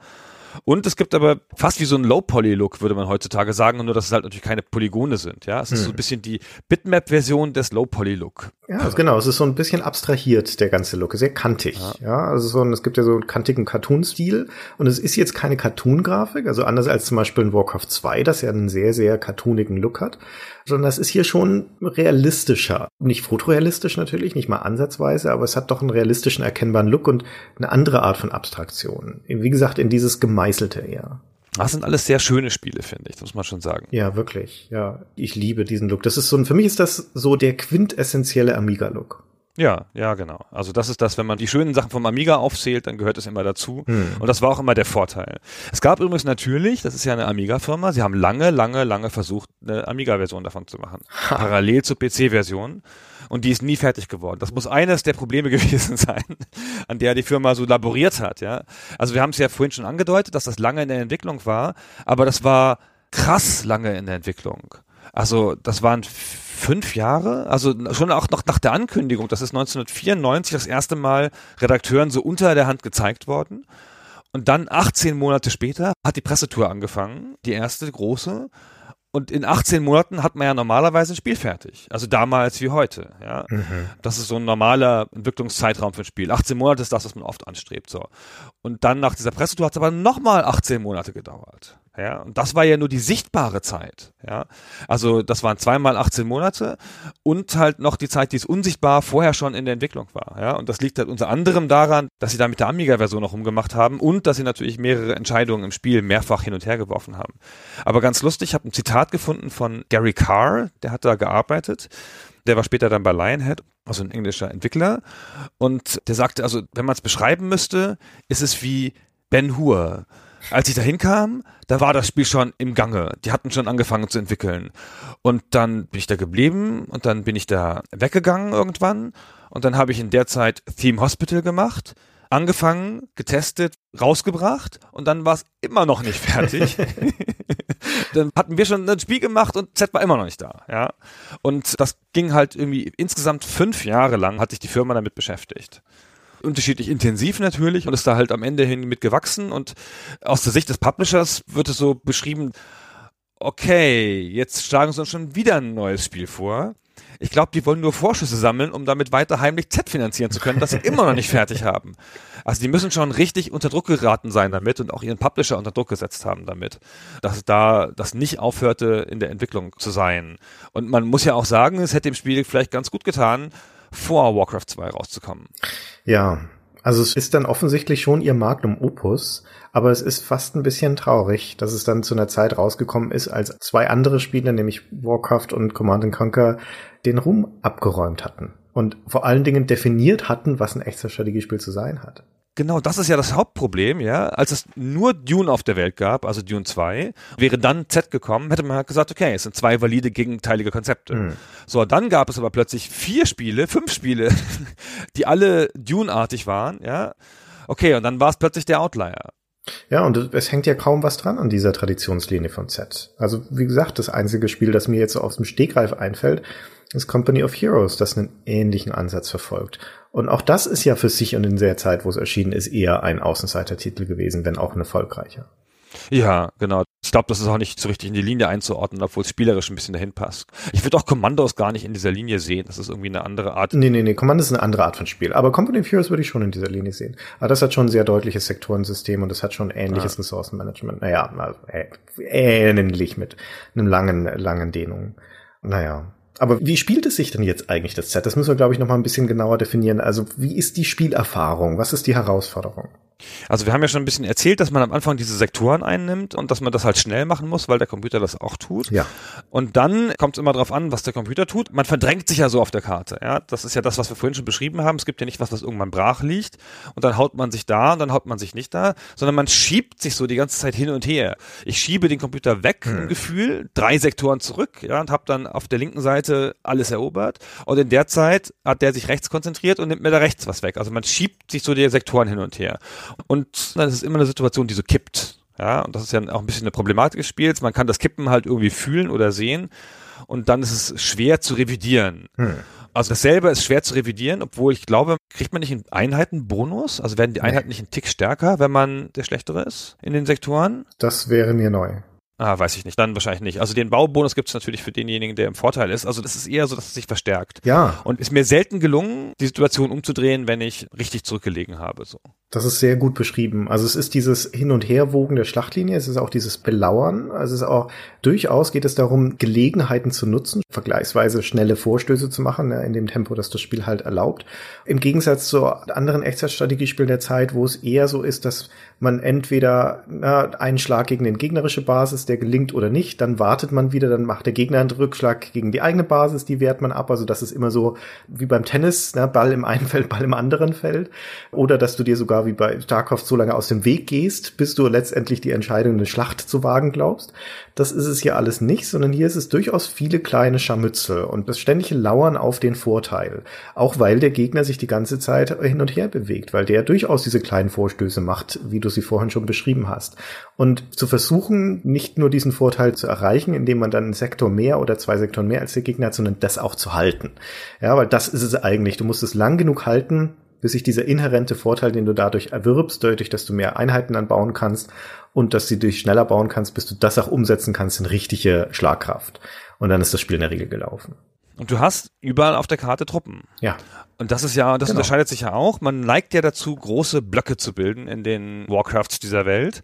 Und es gibt aber fast wie so ein Low-Poly-Look, würde man heutzutage sagen, nur dass es halt natürlich keine Polygone sind. Ja, es ist so ein bisschen die Bitmap-Version des Low-Poly-Look. Ja, also genau, es ist so ein bisschen abstrahiert, der ganze Look, sehr kantig. Ja, also so, ein- es gibt ja so einen kantigen Cartoon-Stil und es ist jetzt keine Cartoon-Grafik, also anders als zum Beispiel in Warcraft 2, das ja einen sehr, sehr cartoonigen Look hat, sondern das ist hier schon realistischer. Nicht fotorealistisch natürlich, nicht mal ansatzweise, aber es hat doch einen realistischen, erkennbaren Look und eine andere Art von Abstraktion. Wie gesagt, in dieses Gemeißelte eher. Das sind alles sehr schöne Spiele, finde ich, das muss man schon sagen. Ja, wirklich. Ja, ich liebe diesen Look. Das ist so ein, für mich ist das so der quintessentielle Amiga-Look. Ja, ja, genau. Also das ist das, wenn man die schönen Sachen vom Amiga aufzählt, dann gehört es immer dazu. Und das war auch immer der Vorteil. Es gab übrigens natürlich, das ist ja eine Amiga-Firma, sie haben lange, lange, lange versucht, eine Amiga-Version davon zu machen. Parallel zur PC-Version. Und die ist nie fertig geworden. Das muss eines der Probleme (laughs) gewesen sein, an der die Firma so laboriert hat, ja. Also wir haben es ja vorhin schon angedeutet, dass das lange in der Entwicklung war, aber das war krass lange in der Entwicklung. Also das waren fünf Jahre, also schon auch noch nach der Ankündigung, das ist 1994 das erste Mal Redakteuren so unter der Hand gezeigt worden. Und dann 18 Monate später hat die Pressetour angefangen, die erste große. Und in 18 Monaten hat man ja normalerweise ein Spiel fertig. Also damals wie heute. Ja. Das ist so ein normaler Entwicklungszeitraum für ein Spiel. 18 Monate ist das, was man oft anstrebt. So. Und dann nach dieser Pressetour hat es aber nochmal 18 Monate gedauert. Ja, und das war ja nur die sichtbare Zeit. Ja, also das waren zweimal 18 Monate und halt noch die Zeit, die es unsichtbar vorher schon in der Entwicklung war. Ja, und das liegt halt unter anderem daran, dass sie da mit der Amiga-Version noch rumgemacht haben und dass sie natürlich mehrere Entscheidungen im Spiel mehrfach hin und her geworfen haben. Aber ganz lustig, ich habe ein Zitat gefunden von Gary Carr, der hat da gearbeitet. Der war später dann bei Lionhead, also ein englischer Entwickler. Und der sagte, also wenn man es beschreiben müsste, ist es wie Ben Hur. Als ich da hinkam, da war das Spiel schon im Gange. Die hatten schon angefangen zu entwickeln. Und dann bin ich da geblieben und dann bin ich da weggegangen irgendwann. Und dann habe ich in der Zeit Theme Hospital gemacht, angefangen, getestet, rausgebracht und dann war es immer noch nicht fertig. (laughs) dann hatten wir schon ein Spiel gemacht und Z war immer noch nicht da, ja. Und das ging halt irgendwie insgesamt fünf Jahre lang hat sich die Firma damit beschäftigt unterschiedlich intensiv natürlich und ist da halt am Ende hin mit gewachsen und aus der Sicht des Publishers wird es so beschrieben, okay, jetzt schlagen sie uns schon wieder ein neues Spiel vor. Ich glaube, die wollen nur Vorschüsse sammeln, um damit weiter heimlich Z finanzieren zu können, das sie immer noch nicht fertig haben. Also die müssen schon richtig unter Druck geraten sein damit und auch ihren Publisher unter Druck gesetzt haben damit, dass da das nicht aufhörte in der Entwicklung zu sein. Und man muss ja auch sagen, es hätte dem Spiel vielleicht ganz gut getan, vor Warcraft 2 rauszukommen. Ja, also es ist dann offensichtlich schon ihr Magnum Opus, aber es ist fast ein bisschen traurig, dass es dann zu einer Zeit rausgekommen ist, als zwei andere Spiele, nämlich Warcraft und Command Conquer, den Ruhm abgeräumt hatten. und vor allen Dingen definiert hatten, was ein Echtzeitstrategiespiel zu sein hat. Genau, das ist ja das Hauptproblem, ja. Als es nur Dune auf der Welt gab, also Dune 2, wäre dann Z gekommen, hätte man halt gesagt, okay, es sind zwei valide gegenteilige Konzepte. Mhm. So, dann gab es aber plötzlich vier Spiele, fünf Spiele, (laughs) die alle Dune-artig waren, ja. Okay, und dann war es plötzlich der Outlier. Ja, und es hängt ja kaum was dran an dieser Traditionslinie von Z. Also, wie gesagt, das einzige Spiel, das mir jetzt so aus dem Stegreif einfällt, ist Company of Heroes, das einen ähnlichen Ansatz verfolgt. Und auch das ist ja für sich und in der Zeit, wo es erschienen ist, eher ein Außenseitertitel gewesen, wenn auch ein erfolgreicher. Ja, genau. Ich glaube, das ist auch nicht so richtig in die Linie einzuordnen, obwohl es spielerisch ein bisschen dahin passt. Ich würde auch Commandos gar nicht in dieser Linie sehen. Das ist irgendwie eine andere Art. Nee, nee, nee. Commandos ist eine andere Art von Spiel. Aber Company of Heroes würde ich schon in dieser Linie sehen. Aber das hat schon ein sehr deutliches Sektorensystem und das hat schon ähnliches ja. Ressourcenmanagement. Naja, äh, ähnlich mit einem langen, langen Dehnung. Naja. Aber wie spielt es sich denn jetzt eigentlich das Set? Das müssen wir, glaube ich, noch mal ein bisschen genauer definieren. Also wie ist die Spielerfahrung? Was ist die Herausforderung? Also wir haben ja schon ein bisschen erzählt, dass man am Anfang diese Sektoren einnimmt und dass man das halt schnell machen muss, weil der Computer das auch tut. Ja. Und dann kommt es immer darauf an, was der Computer tut. Man verdrängt sich ja so auf der Karte. Ja, das ist ja das, was wir vorhin schon beschrieben haben. Es gibt ja nicht was, was irgendwann brach liegt und dann haut man sich da und dann haut man sich nicht da, sondern man schiebt sich so die ganze Zeit hin und her. Ich schiebe den Computer weg hm. im Gefühl, drei Sektoren zurück, ja, und habe dann auf der linken Seite alles erobert. Und in der Zeit hat der sich rechts konzentriert und nimmt mir da rechts was weg. Also man schiebt sich so die Sektoren hin und her. Und dann ist es immer eine Situation, die so kippt. Ja, und das ist ja auch ein bisschen eine Problematik des Spiels. Man kann das Kippen halt irgendwie fühlen oder sehen. Und dann ist es schwer zu revidieren. Hm. Also dasselbe ist schwer zu revidieren, obwohl ich glaube, kriegt man nicht einen Einheitenbonus? Also werden die Einheiten nicht einen Tick stärker, wenn man der Schlechtere ist in den Sektoren? Das wäre mir neu. Ah, weiß ich nicht. Dann wahrscheinlich nicht. Also den Baubonus gibt es natürlich für denjenigen, der im Vorteil ist. Also das ist eher so, dass es sich verstärkt. Ja. Und ist mir selten gelungen, die Situation umzudrehen, wenn ich richtig zurückgelegen habe. So. Das ist sehr gut beschrieben. Also es ist dieses Hin- und Herwogen der Schlachtlinie, es ist auch dieses Belauern. Also es ist auch durchaus geht es darum, Gelegenheiten zu nutzen, vergleichsweise schnelle Vorstöße zu machen, ja, in dem Tempo, das das Spiel halt erlaubt. Im Gegensatz zu anderen Echtzeitstrategiespielen der Zeit, wo es eher so ist, dass man entweder na, einen Schlag gegen den gegnerische Basis, der gelingt oder nicht, dann wartet man wieder, dann macht der Gegner einen Rückschlag gegen die eigene Basis, die wehrt man ab. Also das ist immer so wie beim Tennis, na, Ball im einen (laughs) Feld, Ball im anderen Feld. Oder dass du dir sogar wie bei Tarkov so lange aus dem Weg gehst, bis du letztendlich die Entscheidung, eine Schlacht zu wagen glaubst. Das ist es hier alles nicht, sondern hier ist es durchaus viele kleine Scharmützel und das ständige Lauern auf den Vorteil. Auch weil der Gegner sich die ganze Zeit hin und her bewegt, weil der durchaus diese kleinen Vorstöße macht, wie du sie vorhin schon beschrieben hast. Und zu versuchen, nicht nur diesen Vorteil zu erreichen, indem man dann einen Sektor mehr oder zwei Sektoren mehr als der Gegner hat, sondern das auch zu halten. Ja, weil das ist es eigentlich. Du musst es lang genug halten, bis sich dieser inhärente Vorteil, den du dadurch erwirbst, dadurch, dass du mehr Einheiten dann bauen kannst und dass du dich schneller bauen kannst, bis du das auch umsetzen kannst in richtige Schlagkraft. Und dann ist das Spiel in der Regel gelaufen. Und du hast überall auf der Karte Truppen. Ja. Und das ist ja, das genau. unterscheidet sich ja auch. Man neigt ja dazu, große Blöcke zu bilden in den Warcrafts dieser Welt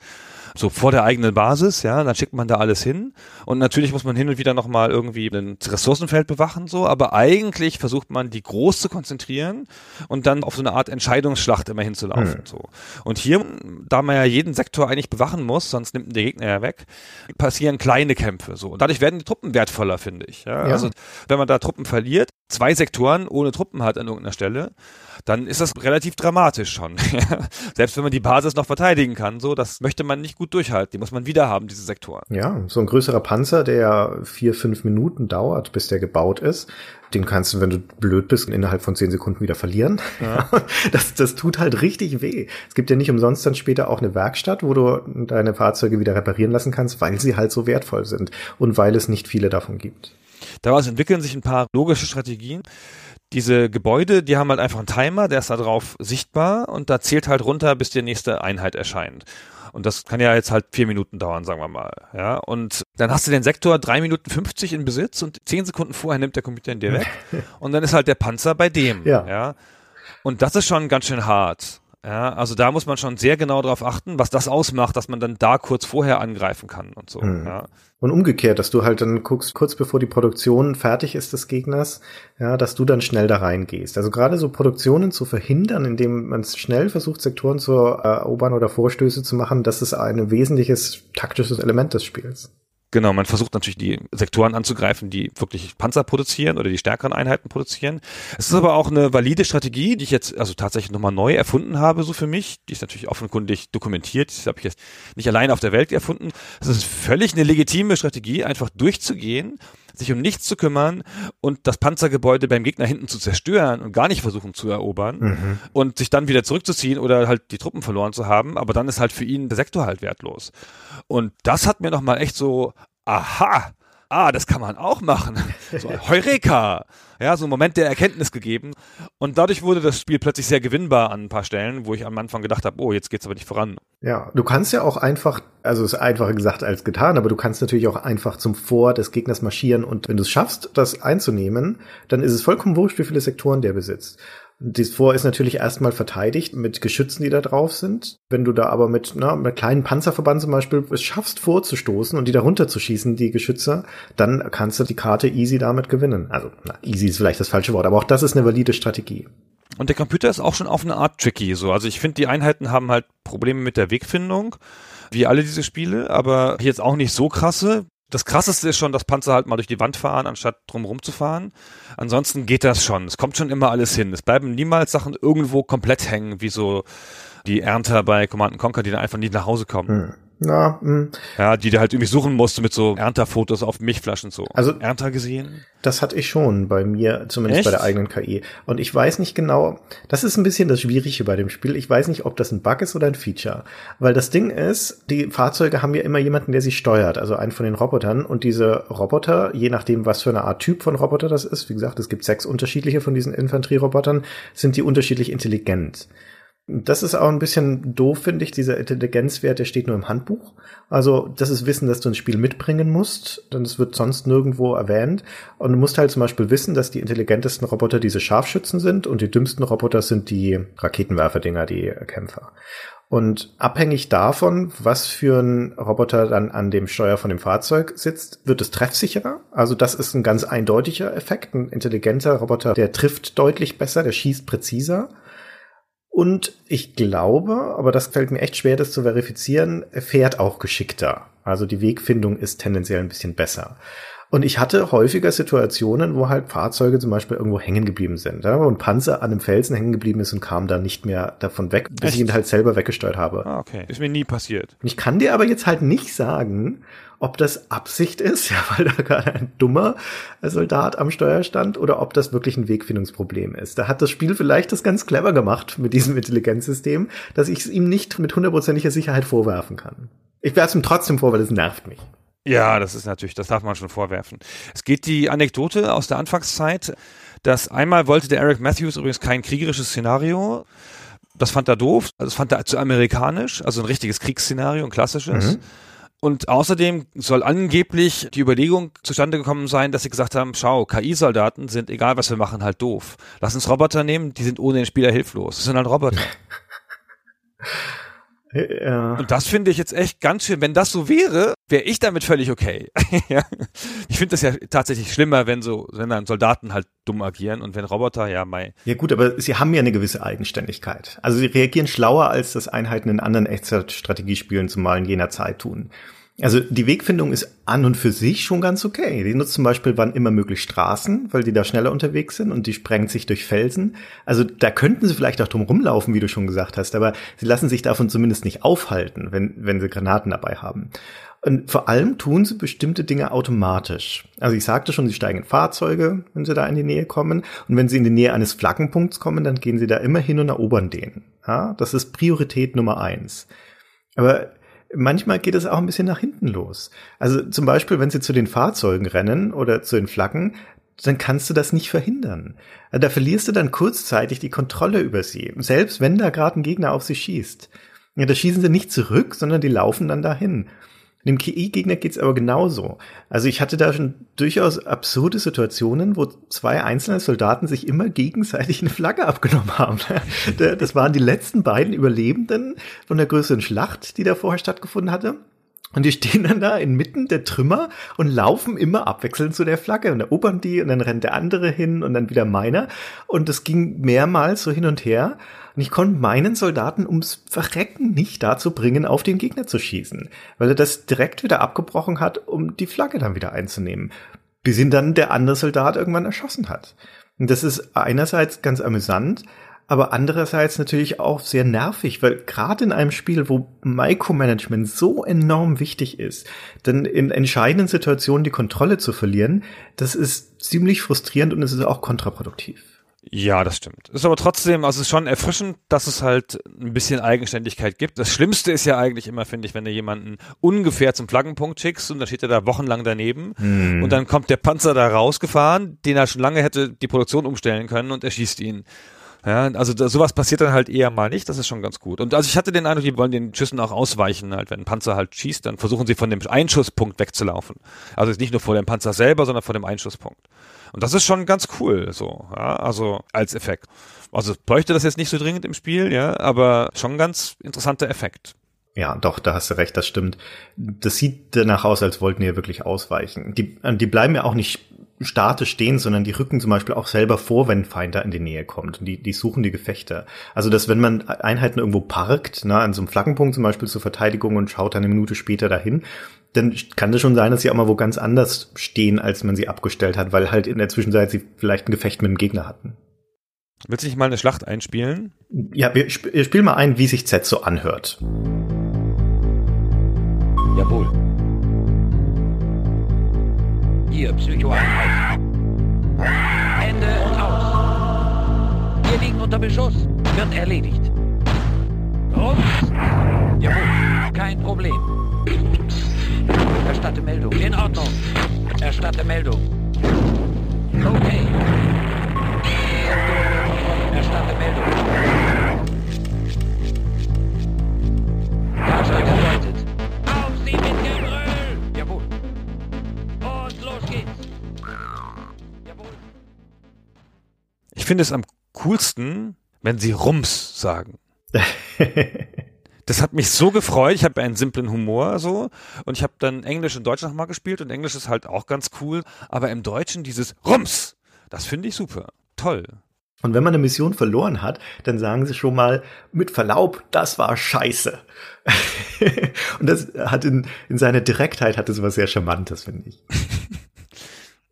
so vor der eigenen Basis, ja, dann schickt man da alles hin und natürlich muss man hin und wieder nochmal irgendwie ein Ressourcenfeld bewachen, so, aber eigentlich versucht man die groß zu konzentrieren und dann auf so eine Art Entscheidungsschlacht immer hinzulaufen, hm. so. Und hier, da man ja jeden Sektor eigentlich bewachen muss, sonst nimmt der Gegner ja weg, passieren kleine Kämpfe, so. Und dadurch werden die Truppen wertvoller, finde ich, ja? ja. Also, wenn man da Truppen verliert, zwei Sektoren ohne Truppen hat an irgendeiner Stelle, dann ist das relativ dramatisch schon. (laughs) Selbst wenn man die Basis noch verteidigen kann, so, das möchte man nicht gut durchhalten. Die muss man wieder haben, diese Sektoren. Ja, so ein größerer Panzer, der vier, fünf Minuten dauert, bis der gebaut ist, den kannst du, wenn du blöd bist, innerhalb von zehn Sekunden wieder verlieren. Ja. (laughs) Das, das tut halt richtig weh. Es gibt ja nicht umsonst dann später auch eine Werkstatt, wo du deine Fahrzeuge wieder reparieren lassen kannst, weil sie halt so wertvoll sind und weil es nicht viele davon gibt. Daraus entwickeln sich ein paar logische Strategien diese Gebäude, die haben halt einfach einen Timer, der ist da drauf sichtbar und da zählt halt runter, bis die nächste Einheit erscheint. Und das kann ja jetzt halt vier Minuten dauern, sagen wir mal. Ja, und dann hast du den Sektor drei Minuten 50 in Besitz und zehn Sekunden vorher nimmt der Computer ihn dir weg. (laughs) und dann ist halt der Panzer bei dem. Ja. ja. Und das ist schon ganz schön hart. Ja, also da muss man schon sehr genau darauf achten, was das ausmacht, dass man dann da kurz vorher angreifen kann und so. Mhm. Ja. Und umgekehrt, dass du halt dann guckst, kurz bevor die Produktion fertig ist des Gegners, ja, dass du dann schnell da reingehst. Also gerade so Produktionen zu verhindern, indem man schnell versucht, Sektoren zu erobern oder Vorstöße zu machen, das ist ein wesentliches taktisches Element des Spiels. Genau, man versucht natürlich die Sektoren anzugreifen, die wirklich Panzer produzieren oder die stärkeren Einheiten produzieren. Es ist aber auch eine valide Strategie, die ich jetzt also tatsächlich nochmal neu erfunden habe, so für mich. Die ist natürlich offenkundig dokumentiert. Das habe ich jetzt nicht allein auf der Welt erfunden. Es ist völlig eine legitime Strategie, einfach durchzugehen, sich um nichts zu kümmern und das Panzergebäude beim Gegner hinten zu zerstören und gar nicht versuchen zu erobern Mhm. und sich dann wieder zurückzuziehen oder halt die Truppen verloren zu haben. Aber dann ist halt für ihn der Sektor halt wertlos. Und das hat mir nochmal echt so, aha, ah, das kann man auch machen. So, Heureka! Ja, so ein Moment der Erkenntnis gegeben. Und dadurch wurde das Spiel plötzlich sehr gewinnbar an ein paar Stellen, wo ich am Anfang gedacht habe, oh, jetzt geht's aber nicht voran. Ja, du kannst ja auch einfach, also ist einfacher gesagt als getan, aber du kannst natürlich auch einfach zum Vor des Gegners marschieren und wenn du es schaffst, das einzunehmen, dann ist es vollkommen wurscht, wie viele Sektoren der besitzt. Das Vor ist natürlich erstmal verteidigt mit Geschützen, die da drauf sind. Wenn du da aber mit, na, mit kleinen Panzerverband zum Beispiel es schaffst vorzustoßen und die da runterzuschießen, die Geschütze, dann kannst du die Karte easy damit gewinnen. Also, na, easy ist vielleicht das falsche Wort, aber auch das ist eine valide Strategie. Und der Computer ist auch schon auf eine Art tricky. So. Also ich finde, die Einheiten haben halt Probleme mit der Wegfindung, wie alle diese Spiele, aber jetzt auch nicht so krasse. Das krasseste ist schon, dass Panzer halt mal durch die Wand fahren, anstatt drumherum zu fahren. Ansonsten geht das schon. Es kommt schon immer alles hin. Es bleiben niemals Sachen irgendwo komplett hängen, wie so die Ernter bei Command Conquer, die dann einfach nicht nach Hause kommen. Hm. Na, mh. Ja, die du halt irgendwie suchen musst mit so Ernterfotos auf Milchflaschen so. Also- Ernter gesehen? Das hatte ich schon bei mir, zumindest Echt? bei der eigenen KI. Und ich weiß nicht genau, das ist ein bisschen das Schwierige bei dem Spiel. Ich weiß nicht, ob das ein Bug ist oder ein Feature. Weil das Ding ist, die Fahrzeuge haben ja immer jemanden, der sie steuert, also einen von den Robotern. Und diese Roboter, je nachdem, was für eine Art Typ von Roboter das ist, wie gesagt, es gibt sechs unterschiedliche von diesen Infanterierobotern, sind die unterschiedlich intelligent. Das ist auch ein bisschen doof, finde ich. Dieser Intelligenzwert, der steht nur im Handbuch. Also, das ist Wissen, das du ins Spiel mitbringen musst, denn es wird sonst nirgendwo erwähnt. Und du musst halt zum Beispiel wissen, dass die intelligentesten Roboter diese Scharfschützen sind und die dümmsten Roboter sind die Raketenwerferdinger, die Kämpfer. Und abhängig davon, was für ein Roboter dann an dem Steuer von dem Fahrzeug sitzt, wird es treffsicherer. Also das ist ein ganz eindeutiger Effekt. Ein intelligenter Roboter, der trifft deutlich besser, der schießt präziser. Und ich glaube, aber das fällt mir echt schwer, das zu verifizieren, er fährt auch geschickter. Also die Wegfindung ist tendenziell ein bisschen besser. Und ich hatte häufiger Situationen, wo halt Fahrzeuge zum Beispiel irgendwo hängen geblieben sind, ja, wo ein Panzer an einem Felsen hängen geblieben ist und kam da nicht mehr davon weg, bis ich Echt? ihn halt selber weggesteuert habe. Ah, okay. Ist mir nie passiert. Ich kann dir aber jetzt halt nicht sagen, ob das Absicht ist, (laughs) ja, weil da gerade ein dummer Soldat am Steuer stand, oder ob das wirklich ein Wegfindungsproblem ist. Da hat das Spiel vielleicht das ganz clever gemacht mit diesem Intelligenzsystem, dass ich es ihm nicht mit hundertprozentiger Sicherheit vorwerfen kann. Ich werfe es ihm trotzdem vor, weil es nervt mich. Ja, das ist natürlich, das darf man schon vorwerfen. Es geht die Anekdote aus der Anfangszeit, dass einmal wollte der Eric Matthews übrigens kein kriegerisches Szenario. Das fand er doof, also das fand er zu amerikanisch, also ein richtiges Kriegsszenario, ein klassisches. Mhm. Und außerdem soll angeblich die Überlegung zustande gekommen sein, dass sie gesagt haben, schau, KI-Soldaten sind, egal was wir machen, halt doof. Lass uns Roboter nehmen, die sind ohne den Spieler hilflos. Das sind halt Roboter. (laughs) Ja. Und das finde ich jetzt echt ganz schön. Wenn das so wäre, wäre ich damit völlig okay. (laughs) Ja. ich finde das ja tatsächlich schlimmer, wenn so, wenn dann Soldaten halt dumm agieren und wenn Roboter, ja, mei. Ja gut, aber sie haben ja eine gewisse Eigenständigkeit. Also sie reagieren schlauer, als das Einheiten in anderen Echtzeitstrategiespielen zumal in jener Zeit tun. Also die Wegfindung ist an und für sich schon ganz okay. Die nutzt zum Beispiel wann immer möglich Straßen, weil die da schneller unterwegs sind und die sprengt sich durch Felsen. Also da könnten sie vielleicht auch drum rumlaufen, wie du schon gesagt hast, aber sie lassen sich davon zumindest nicht aufhalten, wenn, wenn sie Granaten dabei haben. Und vor allem tun sie bestimmte Dinge automatisch. Also ich sagte schon, sie steigen in Fahrzeuge, wenn sie da in die Nähe kommen. Und wenn sie in die Nähe eines Flaggenpunkts kommen, dann gehen sie da immer hin und erobern den. Ja, das ist Priorität Nummer eins. Aber manchmal geht es auch ein bisschen nach hinten los. Also zum Beispiel, wenn sie zu den Fahrzeugen rennen oder zu den Flaggen, dann kannst du das nicht verhindern. Also Da verlierst du dann kurzzeitig die Kontrolle über sie, selbst wenn da gerade ein Gegner auf sie schießt. Ja, da schießen sie nicht zurück, sondern die laufen dann dahin. Dem KI-Gegner geht's aber genauso. Also ich hatte da schon durchaus absurde Situationen, wo zwei einzelne Soldaten sich immer gegenseitig eine Flagge abgenommen haben. (laughs) Das waren die letzten beiden Überlebenden von der größeren Schlacht, die da vorher stattgefunden hatte. Und die stehen dann da inmitten der Trümmer und laufen immer abwechselnd zu der Flagge. Und erobern die und dann rennt der andere hin und dann wieder meiner. Und das ging mehrmals so hin und her. Und ich konnte meinen Soldaten ums Verrecken nicht dazu bringen, auf den Gegner zu schießen. Weil er das direkt wieder abgebrochen hat, um die Flagge dann wieder einzunehmen. Bis ihn dann der andere Soldat irgendwann erschossen hat. Und das ist einerseits ganz amüsant, aber andererseits natürlich auch sehr nervig, weil gerade in einem Spiel, wo Micromanagement so enorm wichtig ist, dann in entscheidenden Situationen die Kontrolle zu verlieren, das ist ziemlich frustrierend und es ist auch kontraproduktiv. Ja, das stimmt. Ist aber trotzdem, also es ist schon erfrischend, dass es halt ein bisschen Eigenständigkeit gibt. Das Schlimmste ist ja eigentlich immer, finde ich, wenn du jemanden ungefähr zum Flaggenpunkt schickst und dann steht er da wochenlang daneben hm. und dann kommt der Panzer da rausgefahren, den er schon lange hätte die Produktion umstellen können und er schießt ihn. Ja, also da, sowas passiert dann halt eher mal nicht, das ist schon ganz gut. Und also ich hatte den Eindruck, die wollen den Schüssen auch ausweichen, halt, wenn ein Panzer halt schießt, dann versuchen sie von dem Einschusspunkt wegzulaufen. Also nicht nur vor dem Panzer selber, sondern vor dem Einschusspunkt. Und das ist schon ganz cool, so, ja, also als Effekt. Also bräuchte das jetzt nicht so dringend im Spiel, ja, aber schon ganz interessanter Effekt. Ja, doch, da hast du recht, das stimmt. Das sieht danach aus, als wollten die wirklich ausweichen. Die, die bleiben ja auch nicht statisch stehen, sondern die rücken zum Beispiel auch selber vor, wenn ein Feind da in die Nähe kommt. Und die, die suchen die Gefechte. Also, dass wenn man Einheiten irgendwo parkt, ne, an so einem Flaggenpunkt zum Beispiel zur Verteidigung und schaut dann eine Minute später dahin, dann kann das schon sein, dass sie auch mal wo ganz anders stehen, als man sie abgestellt hat, weil halt in der Zwischenzeit sie vielleicht ein Gefecht mit dem Gegner hatten. Willst du nicht mal eine Schlacht einspielen? Ja, wir, sp wir spielen mal ein, wie sich Z so anhört. Jawohl. Hier, Psychoeinheit. Ende und aus. Wir liegen unter Beschuss. Wird erledigt. Rums. Jawohl, kein Problem. Erstatte Meldung. In Ordnung. Erstatte Meldung. Okay. Finde es am coolsten, wenn sie Rums sagen. (laughs) das hat mich so gefreut. Ich habe einen simplen Humor so und ich habe dann Englisch und Deutsch nochmal gespielt und Englisch ist halt auch ganz cool. Aber im Deutschen dieses Rums, das finde ich super. Toll. Und wenn man eine Mission verloren hat, dann sagen sie schon mal mit Verlaub, das war scheiße. (laughs) und das hat in, in seiner Direktheit hat es was sehr Charmantes, finde ich. (laughs)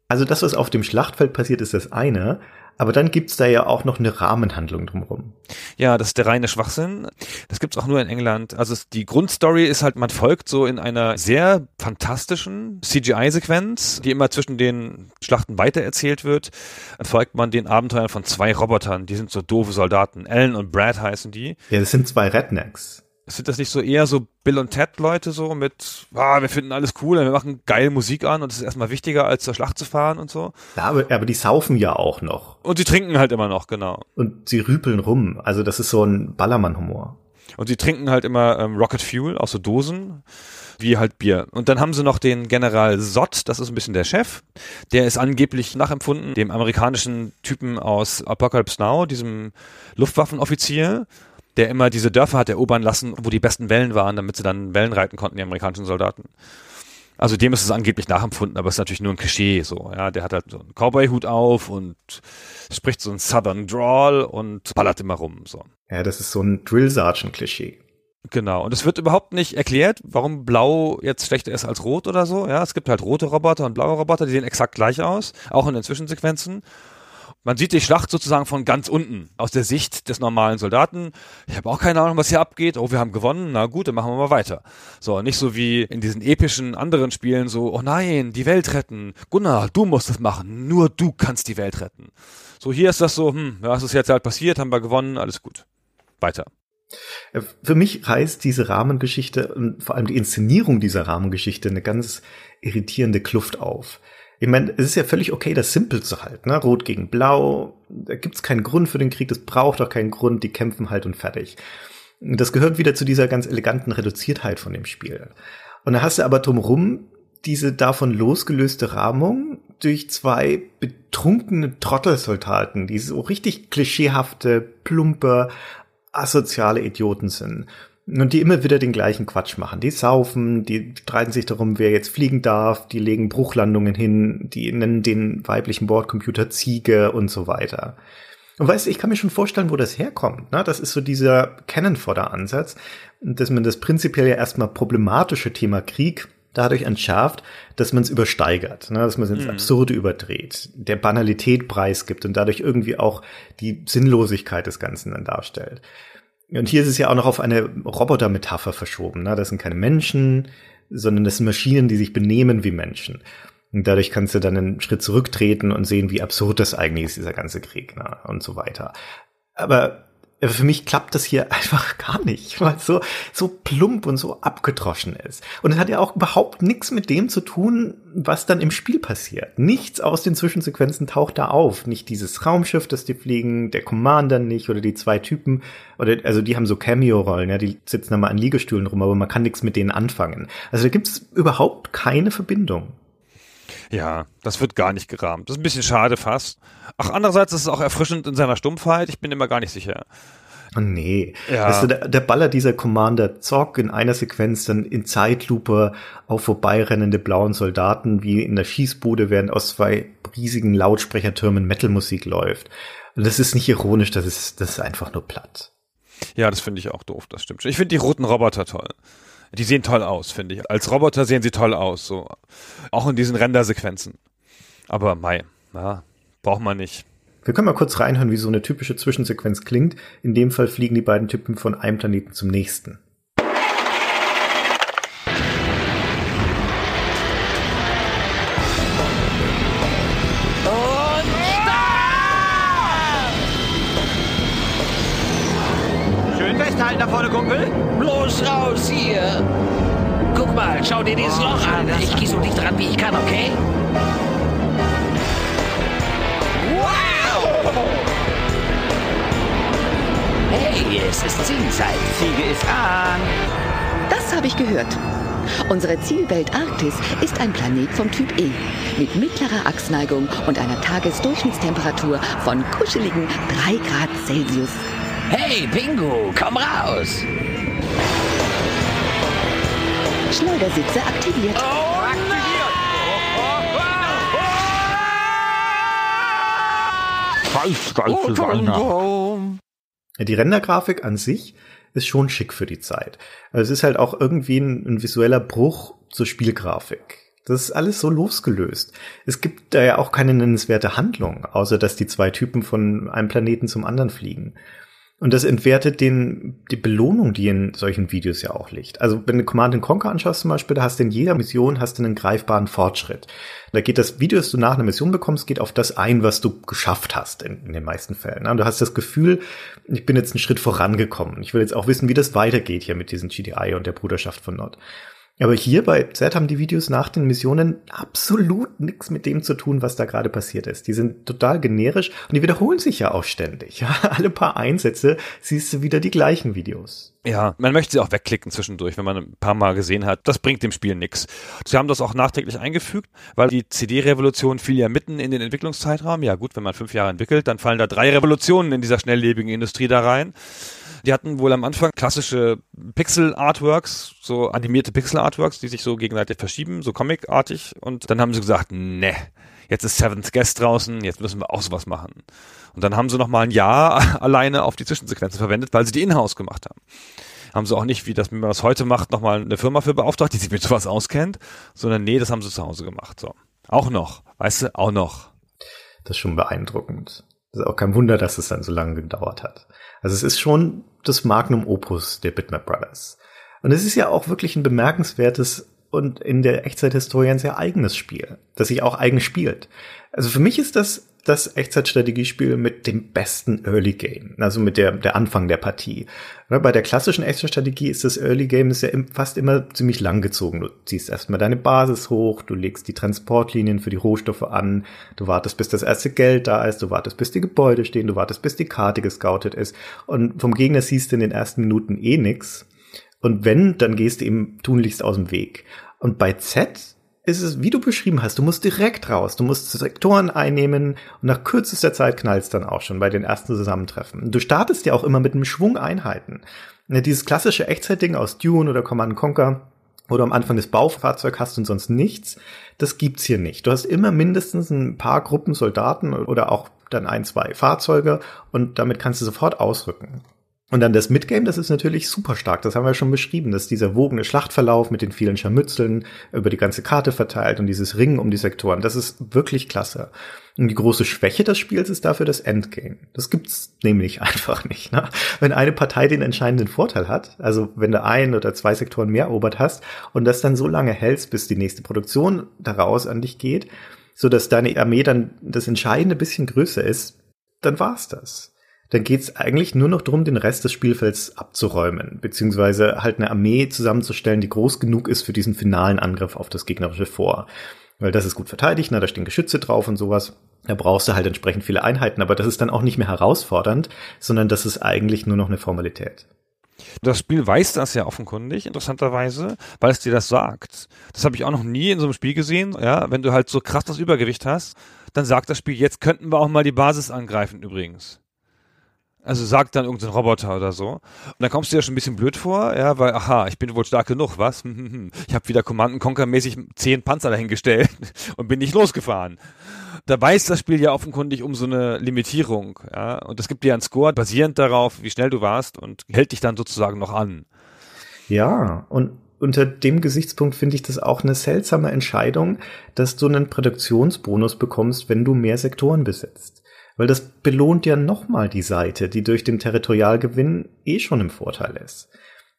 Also das, was auf dem Schlachtfeld passiert, ist das eine. Aber dann gibt's da ja auch noch eine Rahmenhandlung drumherum. Ja, das ist der reine Schwachsinn. Das gibt's auch nur in England. Also die Grundstory ist halt, man folgt so in einer sehr fantastischen CGI-Sequenz, die immer zwischen den Schlachten weitererzählt wird. Dann folgt man den Abenteuern von zwei Robotern, die sind so doofe Soldaten. Ellen und Brad heißen die. Ja, das sind zwei Rednecks. Sind das nicht so eher so Bill und Ted Leute so mit, ah, wir finden alles cool, wir machen geil Musik an und es ist erstmal wichtiger als zur Schlacht zu fahren und so. Ja, aber, aber die saufen ja auch noch. Und sie trinken halt immer noch, genau. Und sie rüpeln rum. Also das ist so ein Ballermann-Humor. Und sie trinken halt immer ähm, Rocket Fuel aus so Dosen, wie halt Bier. Und dann haben sie noch den General Sott, das ist ein bisschen der Chef. Der ist angeblich nachempfunden, dem amerikanischen Typen aus Apocalypse Now, diesem Luftwaffenoffizier der immer diese Dörfer hat erobern lassen, wo die besten Wellen waren, damit sie dann Wellen reiten konnten, die amerikanischen Soldaten. Also dem ist es angeblich nachempfunden, aber es ist natürlich nur ein Klischee so. Ja, der hat halt so einen Cowboy-Hut auf und spricht so ein Southern Drawl und ballert immer rum. So. Ja, das ist so ein Drill Sergeant-Klischee. Genau. Und es wird überhaupt nicht erklärt, warum Blau jetzt schlechter ist als Rot oder so. Ja, es gibt halt rote Roboter und blaue Roboter, die sehen exakt gleich aus, auch in den Zwischensequenzen. Man sieht die Schlacht sozusagen von ganz unten, aus der Sicht des normalen Soldaten. Ich habe auch keine Ahnung, was hier abgeht. Oh, wir haben gewonnen. Na gut, dann machen wir mal weiter. So, nicht so wie in diesen epischen anderen Spielen so, oh nein, die Welt retten. Gunnar, du musst das machen. Nur du kannst die Welt retten. So, hier ist das so, hm, was ist jetzt halt passiert, haben wir gewonnen, alles gut. Weiter. Für mich reißt diese Rahmengeschichte und vor allem die Inszenierung dieser Rahmengeschichte eine ganz irritierende Kluft auf. Ich meine, es ist ja völlig okay, das simpel zu halten. Ne? Rot gegen Blau, da gibt's keinen Grund für den Krieg, das braucht auch keinen Grund, die kämpfen halt und fertig. Das gehört wieder zu dieser ganz eleganten Reduziertheit von dem Spiel. Und da hast du aber drumrum diese davon losgelöste Rahmung durch zwei betrunkene Trottelsoldaten, die so richtig klischeehafte, plumpe, asoziale Idioten sind. Und die immer wieder den gleichen Quatsch machen. Die saufen, die streiten sich darum, wer jetzt fliegen darf, die legen Bruchlandungen hin, die nennen den weiblichen Bordcomputer Ziege und so weiter. Und weißt du, ich kann mir schon vorstellen, wo das herkommt. Ne? Das ist so dieser Cannon-Fodder-Ansatz, dass man das prinzipiell ja erstmal problematische Thema Krieg dadurch entschärft, dass man es übersteigert, ne? dass man es ins Mhm. Absurde überdreht, der Banalität preisgibt und dadurch irgendwie auch die Sinnlosigkeit des Ganzen dann darstellt. Und hier ist es ja auch noch auf eine Roboter-Metapher verschoben. Ne? Das sind keine Menschen, sondern das sind Maschinen, die sich benehmen wie Menschen. Und dadurch kannst du dann einen Schritt zurücktreten und sehen, wie absurd das eigentlich ist, dieser ganze Krieg ne? und so weiter. Aber für mich klappt das hier (laughs) einfach gar nicht, weil es so, so plump und so abgedroschen ist. Und es hat ja auch überhaupt nichts mit dem zu tun, was dann im Spiel passiert. Nichts aus den Zwischensequenzen taucht da auf. Nicht dieses Raumschiff, das die fliegen, der Commander nicht oder die zwei Typen. Oder, also die haben so Cameo-Rollen, ja, die sitzen da mal an Liegestühlen rum, aber man kann nichts mit denen anfangen. Also da gibt's überhaupt keine Verbindung. Ja, das wird gar nicht gerahmt. Das ist ein bisschen schade fast. Ach, andererseits ist es auch erfrischend in seiner Stumpfheit. Ich bin immer gar nicht sicher. Oh nee. Ja. Weißt du, der, der Baller dieser Commander Zock in einer Sequenz dann in Zeitlupe auf vorbeirennende blauen Soldaten wie in der Schießbude, während aus zwei riesigen Lautsprechertürmen Metalmusik läuft. Und das ist nicht ironisch, das ist, das ist einfach nur platt. Ja, das finde ich auch doof, das stimmt schon. Ich finde die roten Roboter toll. Die sehen toll aus, finde ich. Als Roboter sehen sie toll aus, so. Auch in diesen Rendersequenzen. Aber mei, ja, braucht man nicht. Wir können mal kurz reinhören, wie so eine typische Zwischensequenz klingt. In dem Fall fliegen die beiden Typen von einem Planeten zum nächsten. Schau dir dieses Loch an. Ich gehe so dicht dran, wie ich kann, okay? Wow! Hey, es ist Zielzeit. Ziege ist an. Das habe ich gehört. Unsere Zielwelt Arktis ist ein Planet vom Typ E mit mittlerer Achsneigung und einer Tagesdurchschnittstemperatur von kuscheligen 3 Grad Celsius. Hey, Pingu, komm raus. Schleudersitze aktiviert. Ja, Die Rendergrafik an sich ist schon schick für die Zeit. Also es ist halt auch irgendwie ein, ein visueller Bruch zur Spielgrafik. Das ist alles so losgelöst. Es gibt da ja auch keine nennenswerte Handlung, außer dass die zwei Typen von einem Planeten zum anderen fliegen. Und das entwertet den, die Belohnung, die in solchen Videos ja auch liegt. Also wenn du Command Conquer anschaust zum Beispiel, da hast du in jeder Mission hast du einen greifbaren Fortschritt. Da geht das Video, das du nach einer Mission bekommst, geht auf das ein, was du geschafft hast in, in den meisten Fällen. Und du hast das Gefühl, ich bin jetzt einen Schritt vorangekommen. Ich will jetzt auch wissen, wie das weitergeht hier mit diesen GDI und der Bruderschaft von Nord. Aber hier bei Z haben die Videos nach den Missionen absolut nichts mit dem zu tun, was da gerade passiert ist. Die sind total generisch und die wiederholen sich ja auch ständig. (laughs) Alle paar Einsätze siehst du wieder die gleichen Videos. Ja, man möchte sie auch wegklicken zwischendurch, wenn man ein paar Mal gesehen hat. Das bringt dem Spiel nichts. Sie haben das auch nachträglich eingefügt, weil die CD-Revolution fiel ja mitten in den Entwicklungszeitraum. Ja gut, wenn man fünf Jahre entwickelt, dann fallen da drei Revolutionen in dieser schnelllebigen Industrie da rein. Die hatten wohl am Anfang klassische Pixel-Artworks, so animierte Pixel-Artworks, die sich so gegenseitig verschieben, so comicartig. Und dann haben sie gesagt, ne, jetzt ist Seventh Guest draußen, jetzt müssen wir auch sowas machen. Und dann haben sie noch mal ein Jahr (laughs) alleine auf die Zwischensequenzen verwendet, weil sie die in-house gemacht haben. Haben sie auch nicht, wie das, wie man das heute macht, noch mal eine Firma für beauftragt, die sich mit sowas auskennt, sondern nee, das haben sie zu Hause gemacht. So. Auch noch, weißt du, auch noch. Das ist schon beeindruckend. Das ist auch kein Wunder, dass es dann so lange gedauert hat. Also es ist schon das Magnum Opus der Bitmap Brothers. Und es ist ja auch wirklich ein bemerkenswertes und in der Echtzeithistorie ein sehr eigenes Spiel, das sich auch eigen spielt. Also für mich ist das das Echtzeitstrategiespiel mit dem besten Early Game, also mit der, der Anfang der Partie. Ne, Bei der klassischen Echtzeitstrategie ist das Early Game ist ja fast immer ziemlich lang gezogen. Du ziehst erstmal deine Basis hoch, du legst die Transportlinien für die Rohstoffe an, du wartest, bis das erste Geld da ist, du wartest, bis die Gebäude stehen, du wartest, bis die Karte gescoutet ist. Und vom Gegner siehst du in den ersten Minuten eh nix. Und wenn, dann gehst du ihm tunlichst aus dem Weg. Und bei Z ist es, wie du beschrieben hast, du musst direkt raus, du musst Sektoren einnehmen und nach kürzester Zeit knallst dann auch schon bei den ersten Zusammentreffen. Du startest ja auch immer mit einem Schwung Einheiten. Ja, dieses klassische Echtzeitding aus Dune oder Command Conquer, du am Anfang das Baufahrzeug hast und sonst nichts, das gibt's hier nicht. Du hast immer mindestens ein paar Gruppen Soldaten oder auch dann ein, zwei Fahrzeuge und damit kannst du sofort ausrücken. Und dann das Midgame, das ist natürlich super stark. Das haben wir schon beschrieben. Das ist dieser wogene Schlachtverlauf mit den vielen Scharmützeln über die ganze Karte verteilt und dieses Ringen um die Sektoren. Das ist wirklich klasse. Und die große Schwäche des Spiels ist dafür das Endgame. Das gibt's nämlich (laughs) einfach nicht. Ne? Wenn eine Partei den entscheidenden Vorteil hat, also wenn du ein oder zwei Sektoren mehr erobert hast und das dann so lange hältst, bis die nächste Produktion daraus an dich geht, so dass deine Armee dann das entscheidende bisschen größer ist, dann war's das dann geht's eigentlich nur noch darum, den Rest des Spielfelds abzuräumen, beziehungsweise halt eine Armee zusammenzustellen, die groß genug ist für diesen finalen Angriff auf das gegnerische Vor. Weil das ist gut verteidigt, na, da stehen Geschütze drauf und sowas. Da brauchst du halt entsprechend viele Einheiten, aber das ist dann auch nicht mehr herausfordernd, sondern das ist eigentlich nur noch eine Formalität. Das Spiel weiß das ja offenkundig, interessanterweise, weil es dir das sagt. Das habe ich auch noch nie in so einem Spiel gesehen. Ja, wenn du halt so krass das Übergewicht hast, dann sagt das Spiel, jetzt könnten wir auch mal die Basis angreifen übrigens. Also sagt dann irgendein Roboter oder so. Und dann kommst du dir schon ein bisschen blöd vor, ja, weil, aha, ich bin wohl stark genug, was? Ich habe wieder Command Conquer mäßig zehn Panzer dahingestellt (laughs) und bin nicht losgefahren. Da weiß das Spiel ja offenkundig um so eine Limitierung, ja. Und es gibt dir einen Score basierend darauf, wie schnell du warst und hält dich dann sozusagen noch an. Ja, und unter dem Gesichtspunkt finde ich das auch eine seltsame Entscheidung, dass du einen Produktionsbonus bekommst, wenn du mehr Sektoren besitzt weil das belohnt ja nochmal die Seite, die durch den Territorialgewinn eh schon im Vorteil ist.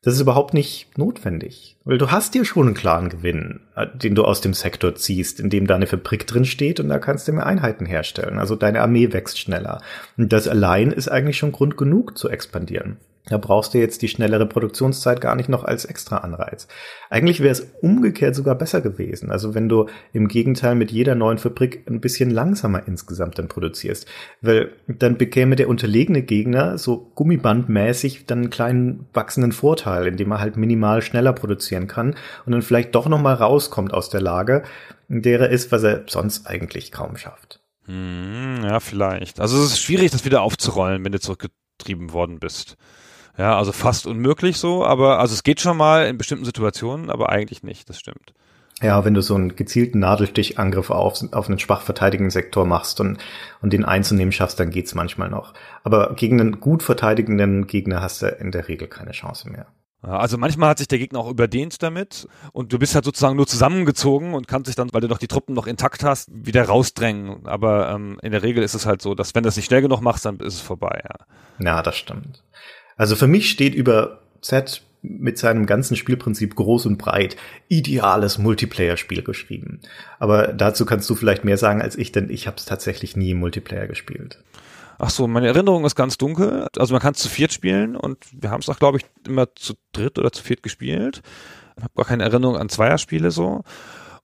Das ist überhaupt nicht notwendig, weil du hast ja schon einen klaren Gewinn, äh, den du aus dem Sektor ziehst, in dem da eine Fabrik drin steht und da kannst du mehr Einheiten herstellen. Also deine Armee wächst schneller. Und das allein ist eigentlich schon Grund genug zu expandieren. Da brauchst du jetzt die schnellere Produktionszeit gar nicht noch als extra Anreiz. Eigentlich wäre es umgekehrt sogar besser gewesen. Also wenn du im Gegenteil mit jeder neuen Fabrik ein bisschen langsamer insgesamt dann produzierst. Weil dann bekäme der unterlegene Gegner so gummibandmäßig dann einen kleinen wachsenden Vorteil, indem er halt minimal schneller produzieren kann und dann vielleicht doch nochmal rauskommt aus der Lage, in der er ist, was er sonst eigentlich kaum schafft. Hm, ja, vielleicht. Also es ist schwierig, das wieder aufzurollen, wenn du zurückgetrieben worden bist. Ja, also fast unmöglich so, aber also es geht schon mal in bestimmten Situationen, aber eigentlich nicht, das stimmt. Ja, wenn du so einen gezielten Nadelstichangriff auf, auf einen schwach verteidigenden Sektor machst und, und den einzunehmen schaffst, dann geht's manchmal noch. Aber gegen einen gut verteidigenden Gegner hast du in der Regel keine Chance mehr. Also manchmal hat sich der Gegner auch überdehnt damit und du bist halt sozusagen nur zusammengezogen und kannst dich dann, weil du noch die Truppen noch intakt hast, wieder rausdrängen. Aber ähm, in der Regel ist es halt so, dass wenn du das nicht schnell genug machst, dann ist es vorbei. Ja, ja das stimmt. Also für mich steht über Z mit seinem ganzen Spielprinzip groß und breit ideales Multiplayer-Spiel geschrieben. Aber dazu kannst du vielleicht mehr sagen als ich, denn ich habe es tatsächlich nie im Multiplayer gespielt. Ach so, meine Erinnerung ist ganz dunkel. Also man kann es zu viert spielen und wir haben es auch, glaube ich, immer zu dritt oder zu viert gespielt. Ich habe gar keine Erinnerung an Zweierspiele so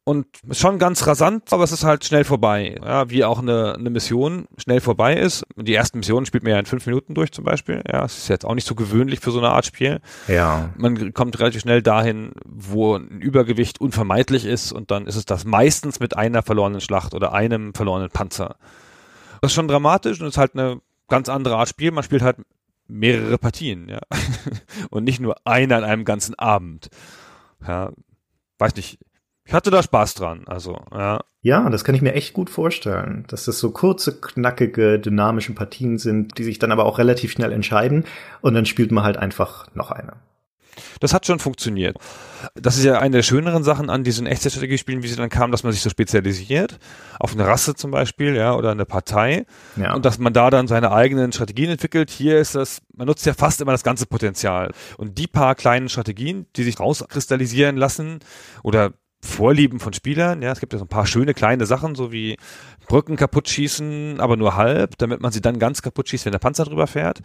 und ist schon ganz rasant, aber es ist halt schnell vorbei. Ja, wie auch eine, eine Mission schnell vorbei ist. Die ersten Missionen spielt man ja in fünf Minuten durch zum Beispiel. Ja, es ist jetzt auch nicht so gewöhnlich für so eine Art Spiel. Ja. Man kommt relativ schnell dahin, wo ein Übergewicht unvermeidlich ist und dann ist es das meistens mit einer verlorenen Schlacht oder einem verlorenen Panzer. Das ist schon dramatisch und ist halt eine ganz andere Art Spiel. Man spielt halt mehrere Partien, ja. (laughs) und nicht nur eine an einem ganzen Abend. Ja, weiß nicht ich hatte da Spaß dran, also, ja. Ja, das kann ich mir echt gut vorstellen, dass das so kurze, knackige, dynamische Partien sind, die sich dann aber auch relativ schnell entscheiden und dann spielt man halt einfach noch eine. Das hat schon funktioniert. Das ist ja eine der schöneren Sachen an diesen Echtzeitstrategiespielen, wie sie dann kamen, dass man sich so spezialisiert, auf eine Rasse zum Beispiel, ja, oder eine Partei. Ja. Und dass man da dann seine eigenen Strategien entwickelt. Hier ist das, man nutzt ja fast immer das ganze Potenzial. Und die paar kleinen Strategien, die sich rauskristallisieren lassen, oder Vorlieben von Spielern. Ja, es gibt ja so ein paar schöne kleine Sachen, so wie Brücken kaputt schießen, aber nur halb, damit man sie dann ganz kaputt schießt, wenn der Panzer drüber fährt.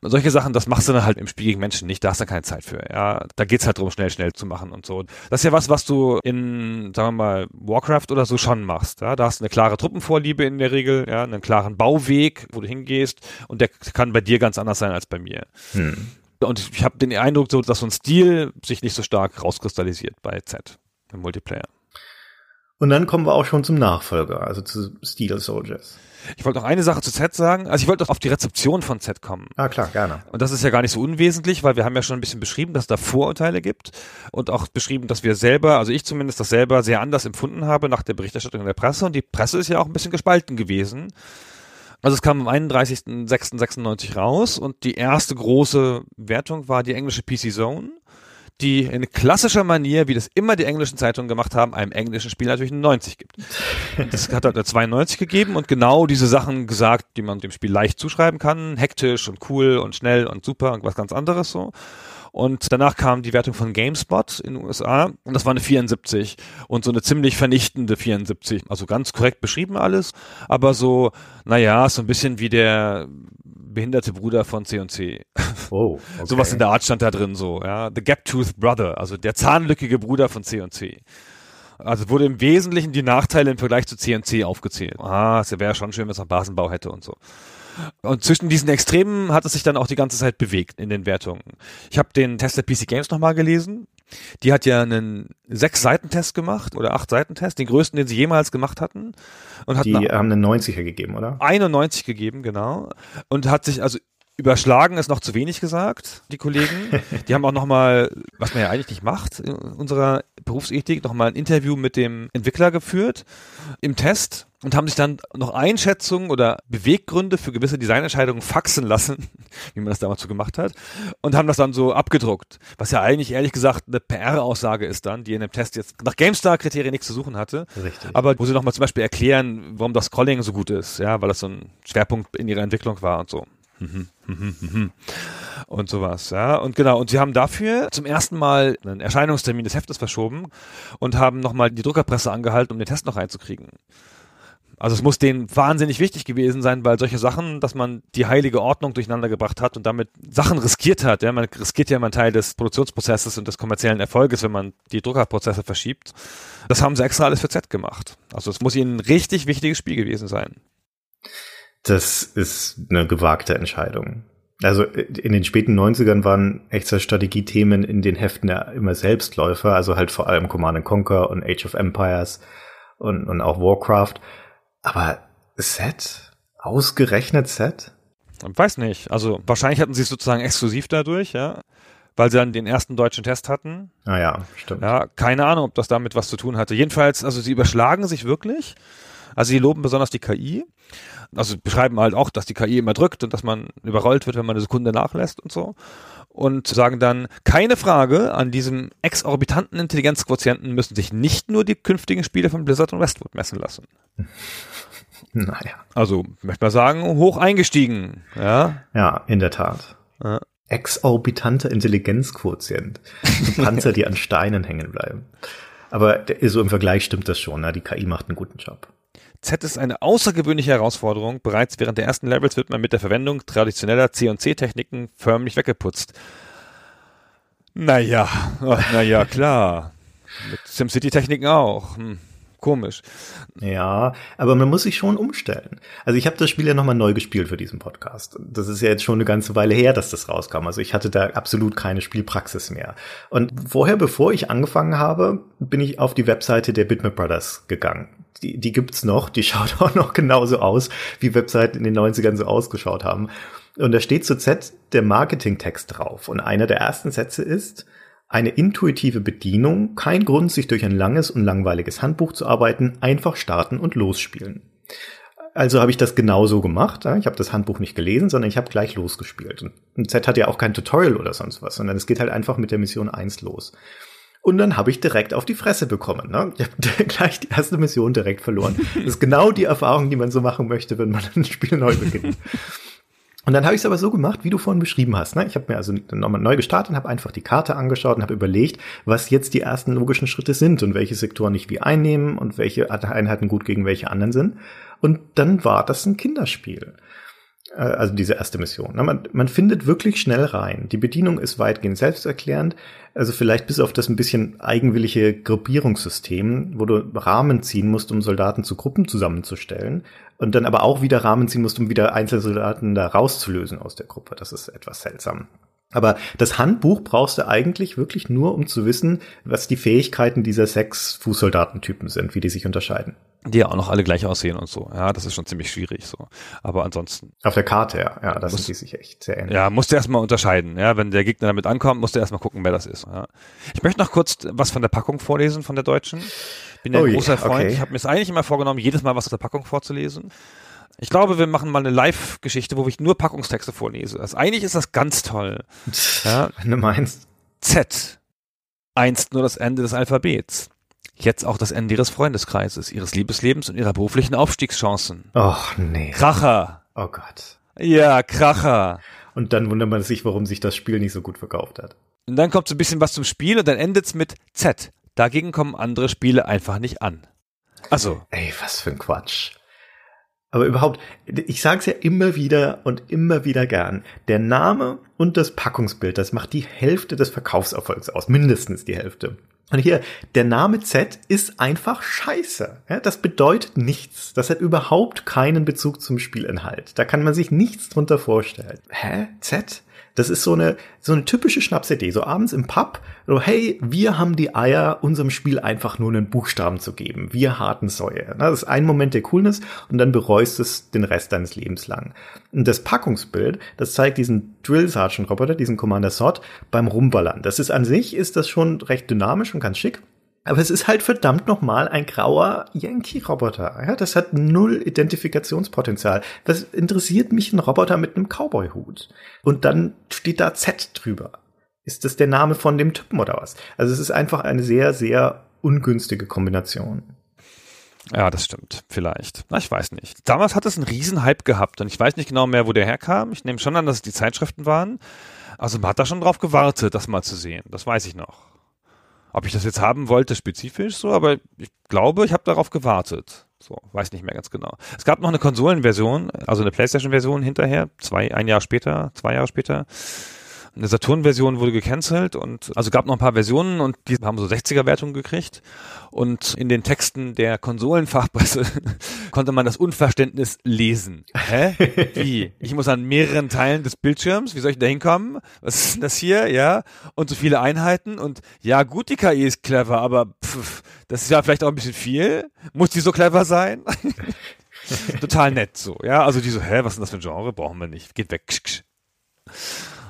Und solche Sachen, das machst du dann halt im Spiel gegen Menschen nicht, da hast du keine Zeit für. Ja, da geht's halt darum, schnell, schnell zu machen und so. Das ist ja was, was du in, sagen wir mal, Warcraft oder so schon machst. Ja, da hast du eine klare Truppenvorliebe in der Regel, ja, einen klaren Bauweg, wo du hingehst und der kann bei dir ganz anders sein als bei mir. Hm. Und ich habe den Eindruck, so, dass so ein Stil sich nicht so stark rauskristallisiert bei Z im Multiplayer. Und dann kommen wir auch schon zum Nachfolger, also zu Steel Soldiers. Ich wollte noch eine Sache zu Z sagen. Also ich wollte auf die Rezeption von Z kommen. Ah, klar, gerne. Und das ist ja gar nicht so unwesentlich, weil wir haben ja schon ein bisschen beschrieben, dass es da Vorurteile gibt und auch beschrieben, dass wir selber, also ich zumindest das selber sehr anders empfunden habe nach der Berichterstattung in der Presse und die Presse ist ja auch ein bisschen gespalten gewesen. Also es kam am 31.06.96 raus und die erste große Wertung war die englische PC Zone die in klassischer Manier, wie das immer die englischen Zeitungen gemacht haben, einem englischen Spiel natürlich eine 90 gibt. Das hat halt eine 92 gegeben und genau diese Sachen gesagt, die man dem Spiel leicht zuschreiben kann. Hektisch und cool und schnell und super und was ganz anderes so. Und danach kam die Wertung von GameSpot in den USA und das war eine 74 und so eine ziemlich vernichtende 74. Also ganz korrekt beschrieben alles, aber so, naja, so ein bisschen wie der behinderte Bruder von C&C. (laughs) Oh, okay. Sowas in der Art stand da drin so, ja. The Gap-Tooth Brother, also der zahnlückige Bruder von C&C. Also wurde im Wesentlichen die Nachteile im Vergleich zu C&C aufgezählt. Ah, es wäre schon schön, wenn es noch Basenbau hätte und so. Und zwischen diesen Extremen hat es sich dann auch die ganze Zeit bewegt in den Wertungen. Ich habe den Test der PC Games nochmal gelesen. Die hat ja einen sechs Seiten-Test gemacht oder acht Seiten-Test, den größten, den sie jemals gemacht hatten. Und hat Die eine haben einen 90er gegeben, oder? 91 gegeben, genau. Und hat sich also überschlagen ist noch zu wenig gesagt, die Kollegen. (laughs) Die haben auch nochmal, was man ja eigentlich nicht macht in unserer Berufsethik, nochmal ein Interview mit dem Entwickler geführt im Test und haben sich dann noch Einschätzungen oder Beweggründe für gewisse Designentscheidungen faxen lassen, (laughs) wie man das damals so gemacht hat, und haben das dann so abgedruckt, was ja eigentlich ehrlich gesagt eine PR-Aussage ist dann, die in dem Test jetzt nach GameStar-Kriterien nichts zu suchen hatte, Richtig. aber wo sie nochmal zum Beispiel erklären, warum das Scrolling so gut ist, ja, weil das so ein Schwerpunkt in ihrer Entwicklung war und so. Und sowas, ja. Und genau, und sie haben dafür zum ersten Mal einen Erscheinungstermin des Heftes verschoben und haben nochmal die Druckerpresse angehalten, um den Test noch reinzukriegen. Also es muss denen wahnsinnig wichtig gewesen sein, weil solche Sachen, dass man die heilige Ordnung durcheinander gebracht hat und damit Sachen riskiert hat. Ja, man riskiert ja immer einen Teil des Produktionsprozesses und des kommerziellen Erfolges, wenn man die Druckerprozesse verschiebt. Das haben sie extra alles für Z gemacht. Also es muss ihnen ein richtig wichtiges Spiel gewesen sein. Das ist eine gewagte Entscheidung. Also in den späten 90ern waren echte Strategiethemen in den Heften ja immer Selbstläufer, also halt vor allem Command Conquer und Age of Empires und, und auch Warcraft. Aber Set? Ausgerechnet Set? Weiß nicht. Also wahrscheinlich hatten sie es sozusagen exklusiv dadurch, ja. Weil sie dann den ersten deutschen Test hatten. Ah ja, stimmt. Ja, keine Ahnung, ob das damit was zu tun hatte. Jedenfalls, also sie überschlagen sich wirklich. Also sie loben besonders die KI. Also beschreiben halt auch, dass die KI immer drückt und dass man überrollt wird, wenn man eine Sekunde nachlässt und so. Und sagen dann, keine Frage, an diesem exorbitanten Intelligenzquotienten müssen sich nicht nur die künftigen Spiele von Blizzard und Westwood messen lassen. (laughs) Naja. Also, möchte mal sagen, hoch eingestiegen. Ja. Ja, in der Tat. Ja. Exorbitanter Intelligenzquotient. Panzer, (laughs) die an Steinen hängen bleiben. Aber so im Vergleich stimmt das schon. Ne? Die KI macht einen guten Job. Z ist eine außergewöhnliche Herausforderung. Bereits während der ersten Levels wird man mit der Verwendung traditioneller C&C-Techniken förmlich weggeputzt. Naja, ach, naja, klar. Mit SimCity-Techniken auch. Hm, komisch. Ja, aber man muss sich schon umstellen. Also ich habe das Spiel ja nochmal neu gespielt für diesen Podcast. Das ist ja jetzt schon eine ganze Weile her, dass das rauskam. Also ich hatte da absolut keine Spielpraxis mehr. Und vorher, bevor ich angefangen habe, bin ich auf die Webseite der Bitmap Brothers gegangen. Die, die gibt's noch, die (laughs) schaut auch noch genauso aus, wie Webseiten in den 90ern so ausgeschaut haben. Und da steht zu Z der Marketingtext drauf. Und einer der ersten Sätze ist, eine intuitive Bedienung, kein Grund, sich durch ein langes und langweiliges Handbuch zu arbeiten, einfach starten und losspielen. Also habe ich das genauso gemacht. Ich habe das Handbuch nicht gelesen, sondern ich habe gleich losgespielt. Und Z hat ja auch kein Tutorial oder sonst was, sondern es geht halt einfach mit der Mission 1 los. Und dann habe ich direkt auf die Fresse bekommen. Ne? Ich habe (laughs) gleich die erste Mission direkt verloren. Das ist genau die Erfahrung, die man so machen möchte, wenn man (laughs) ein Spiel neu beginnt. Und dann habe ich es aber so gemacht, wie du vorhin beschrieben hast. Ne? Ich habe mir also nochmal neu gestartet und habe einfach die Karte angeschaut und habe überlegt, was jetzt die ersten logischen Schritte sind und welche Sektoren ich wie einnehmen und welche Einheiten gut gegen welche anderen sind. Und dann war das ein Kinderspiel. Äh, Also diese erste Mission. Man, man findet wirklich schnell rein. Die Bedienung ist weitgehend selbsterklärend. Also vielleicht bis auf das ein bisschen eigenwillige Gruppierungssystem, wo du Rahmen ziehen musst, um Soldaten zu Gruppen zusammenzustellen. Und dann aber auch wieder Rahmen ziehen musst, um wieder Einzelsoldaten da rauszulösen aus der Gruppe. Das ist etwas seltsam. Aber das Handbuch brauchst du eigentlich wirklich nur, um zu wissen, was die Fähigkeiten dieser sechs Fußsoldatentypen sind, wie die sich unterscheiden. Die ja auch noch alle gleich aussehen und so. Ja, das ist schon ziemlich schwierig so. Aber ansonsten. Auf der Karte, ja. Ja, das Muss- sind die sich echt sehr ähnlich. Ja, musst du erstmal unterscheiden. Ja, wenn der Gegner damit ankommt, musst du erstmal gucken, wer das ist. Ja. Ich möchte noch kurz was von der Packung vorlesen, von der deutschen. Bin ja Oh ein je, großer Freund. okay. Ich habe mir es eigentlich immer vorgenommen, jedes Mal was aus der Packung vorzulesen. Ich glaube, wir machen mal eine Live-Geschichte, wo ich nur Packungstexte vorlese. Also eigentlich ist das ganz toll. Ja. Wenn du meinst. Z. Einst nur das Ende des Alphabets. Jetzt auch das Ende ihres Freundeskreises, ihres Liebeslebens und ihrer beruflichen Aufstiegschancen. Och, nee. Kracher. Oh Gott. Ja, Kracher. Und dann wundert man sich, warum sich das Spiel nicht so gut verkauft hat. Und dann kommt so ein bisschen was zum Spiel und dann endet's mit Z. Dagegen kommen andere Spiele einfach nicht an. Also, Ey, was für ein Quatsch. Aber überhaupt, ich sag's ja immer wieder und immer wieder gern. Der Name und das Packungsbild, das macht die Hälfte des Verkaufserfolgs aus. Mindestens die Hälfte. Und hier, der Name Z ist einfach scheiße. Ja, das bedeutet nichts. Das hat überhaupt keinen Bezug zum Spielinhalt. Da kann man sich nichts drunter vorstellen. Hä? Z? Das ist so eine, so eine typische Schnapsidee. So abends im Pub, so, hey, wir haben die Eier, unserem Spiel einfach nur einen Buchstaben zu geben. Wir harten Säue. Das ist ein Moment der Coolness und dann bereust es den Rest deines Lebens lang. Und das Packungsbild, das zeigt diesen Drill Sergeant Roboter, diesen Commander Sod beim Rumballern. Das ist an sich, ist das schon recht dynamisch und ganz schick. Aber es ist halt verdammt nochmal ein grauer Yankee-Roboter. Ja, das hat null Identifikationspotenzial. Was interessiert mich ein Roboter mit einem Cowboy-Hut? Und dann steht da Z drüber. Ist das der Name von dem Typen oder was? Also es ist einfach eine sehr, sehr ungünstige Kombination. ja, das stimmt. Vielleicht. Na, ich weiß nicht. Damals hat es einen Riesenhype gehabt und ich weiß nicht genau mehr, wo der herkam. Ich nehme schon an, dass es die Zeitschriften waren. Also man hat da schon drauf gewartet, das mal zu sehen. Das weiß ich noch. Ob ich das jetzt haben wollte, spezifisch so, aber ich glaube, ich habe darauf gewartet. So, weiß nicht mehr ganz genau. Es gab noch eine Konsolenversion, also eine Playstation-Version hinterher, zwei, ein Jahr später, zwei Jahre später. Eine Saturn-Version wurde gecancelt und also gab noch ein paar Versionen und die haben so 60er-Wertungen gekriegt. Und in den Texten der Konsolenfachpresse (laughs) konnte man das Unverständnis lesen. Hä? Wie? Ich muss an mehreren Teilen des Bildschirms, wie soll ich da hinkommen? Was ist denn das hier? Ja. Und so viele Einheiten und ja, gut, die KI ist clever, aber pff, das ist ja vielleicht auch ein bisschen viel. Muss die so clever sein? (laughs) Total nett so. Ja, also die so, hä, was ist denn das für ein Genre? Brauchen wir nicht. Geht weg.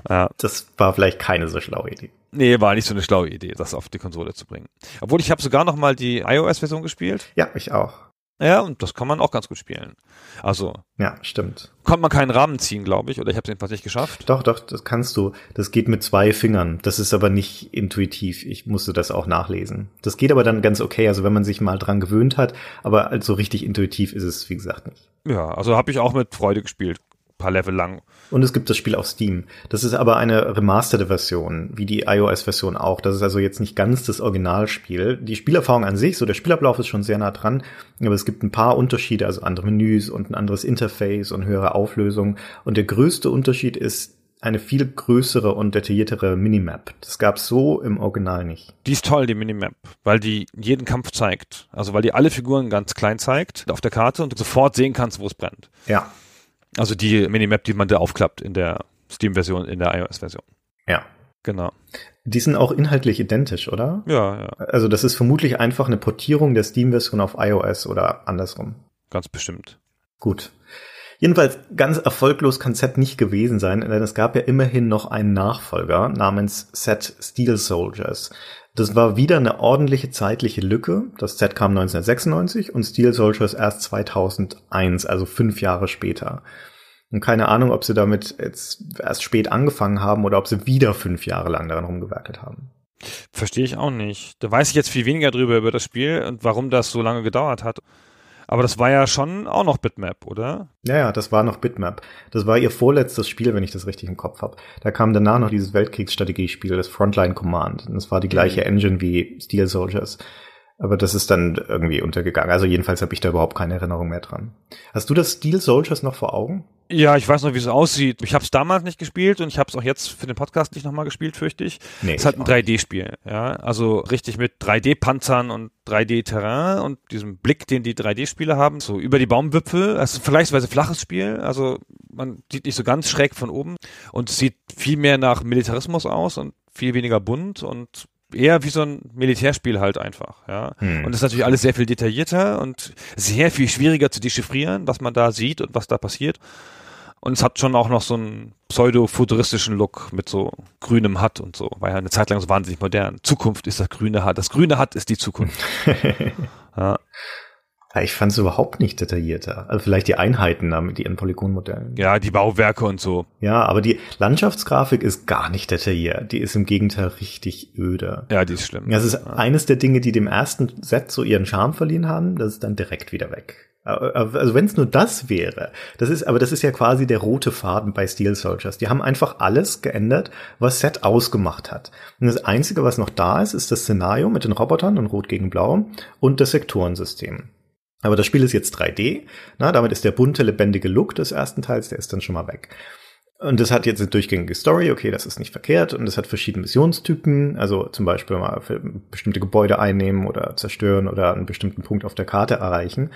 Ja, Das war vielleicht keine so schlaue Idee. nee, war nicht so eine schlaue Idee, das auf die Konsole zu bringen. Obwohl ich habe sogar noch mal die iOS-Version gespielt. Ja, ich auch. Ja, und das kann man auch ganz gut spielen. Also Ja, stimmt. konnte man keinen Rahmen ziehen, glaube ich, oder ich habe es jedenfalls nicht geschafft. Doch, doch, das kannst du. Das geht mit zwei Fingern. Das ist aber nicht intuitiv. Ich musste das auch nachlesen. Das geht aber dann ganz okay, also wenn man sich mal dran gewöhnt hat, aber also richtig intuitiv ist es, wie gesagt, nicht. Ja, also habe ich auch mit Freude gespielt. Paar Level lang. Und es gibt das Spiel auf Steam. Das ist aber eine remasterte Version, wie die iOS-Version auch. Das ist also jetzt nicht ganz das Originalspiel. Die Spielerfahrung an sich, so der Spielablauf ist schon sehr nah dran, aber es gibt ein paar Unterschiede, also andere Menüs und ein anderes Interface und höhere Auflösung. Und der größte Unterschied ist eine viel größere und detailliertere Minimap. Das gab's so im Original nicht. Die ist toll, die Minimap, weil die jeden Kampf zeigt. Also weil die alle Figuren ganz klein zeigt auf der Karte und du sofort sehen kannst, wo es brennt. Ja, Also die Minimap, die man da aufklappt in der Steam-Version, in der iOS-Version. ja. Genau. Die sind auch inhaltlich identisch, oder? Ja, ja, Also das ist vermutlich einfach eine Portierung der Steam-Version auf iOS oder andersrum. ganz bestimmt. Gut. Jedenfalls ganz erfolglos kann Z nicht gewesen sein, denn es gab ja immerhin noch einen Nachfolger namens Z Steel Soldiers. Das war wieder eine ordentliche zeitliche Lücke. Das Z kam 1996 und Steel Soldiers erst 2001, also fünf Jahre später. Und keine Ahnung, ob sie damit jetzt erst spät angefangen haben oder ob sie wieder fünf Jahre lang daran rumgewerkelt haben. Verstehe ich auch nicht. Da weiß ich jetzt viel weniger drüber über das Spiel und warum das so lange gedauert hat. Aber das war ja schon auch noch Bitmap, oder? Ja, ja, das war noch Bitmap. Das war ihr vorletztes Spiel, wenn ich das richtig im Kopf habe. Da kam danach noch dieses Weltkriegsstrategiespiel, das Frontline Command. Und das war die gleiche Engine wie Steel Soldiers. Aber das ist dann irgendwie untergegangen. Also jedenfalls habe ich da überhaupt keine Erinnerung mehr dran. Hast du das Steel Soldiers noch vor Augen? Ja, ich weiß noch, wie es aussieht. Ich habe es damals nicht gespielt und ich habe es auch jetzt für den Podcast nicht nochmal gespielt, fürchte ich. Nee, es ist halt ein auch nicht. 3D-Spiel, ja. Also richtig mit 3D-Panzern und 3D-Terrain und diesem Blick, den die 3D-Spiele haben, so über die Baumwipfel. Es ist ein vergleichsweise flaches Spiel, also man sieht nicht so ganz schräg von oben und es sieht viel mehr nach Militarismus aus und viel weniger bunt und eher wie so ein Militärspiel halt einfach, ja. Hm. Und es ist natürlich alles sehr viel detaillierter und sehr viel schwieriger zu dechiffrieren, was man da sieht und was da passiert. Und es hat schon auch noch so einen pseudo-futuristischen Look mit so grünem Hut und so. War ja eine Zeit lang so wahnsinnig modern. Zukunft ist das grüne Hut. Das grüne Hut ist die Zukunft. (laughs) ja. Ja, ich fand es überhaupt nicht detaillierter. Also vielleicht die Einheiten da mit ihren Polygonmodellen. ja, die Bauwerke und so. Ja, aber die Landschaftsgrafik ist gar nicht detailliert. Die ist im Gegenteil richtig öde. Ja, die ist schlimm. Das ist eines der Dinge, die dem ersten Set so ihren Charme verliehen haben. Das ist dann direkt wieder weg. Also wenn es nur das wäre, das ist, aber das ist ja quasi der rote Faden bei Steel Soldiers. Die haben einfach alles geändert, was Set ausgemacht hat. Und das Einzige, was noch da ist, ist das Szenario mit den Robotern und Rot gegen Blau und das Sektorensystem. Aber das Spiel ist jetzt 3D. Na, damit ist der bunte, lebendige Look des ersten Teils, der ist dann schon mal weg. Und das hat jetzt eine durchgängige Story, okay, das ist nicht verkehrt. Und es hat verschiedene Missionstypen, also zum Beispiel mal für bestimmte Gebäude einnehmen oder zerstören oder einen bestimmten Punkt auf der Karte erreichen.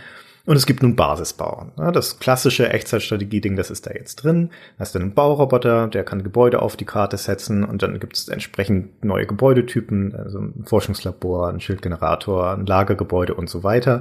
Und es gibt nun Basisbau. Das klassische Echtzeitstrategie-Ding, das ist da jetzt drin. Da hast du einen Bauroboter, der kann Gebäude auf die Karte setzen und dann gibt es entsprechend neue Gebäudetypen, also ein Forschungslabor, ein Schildgenerator, ein Lagergebäude und so weiter.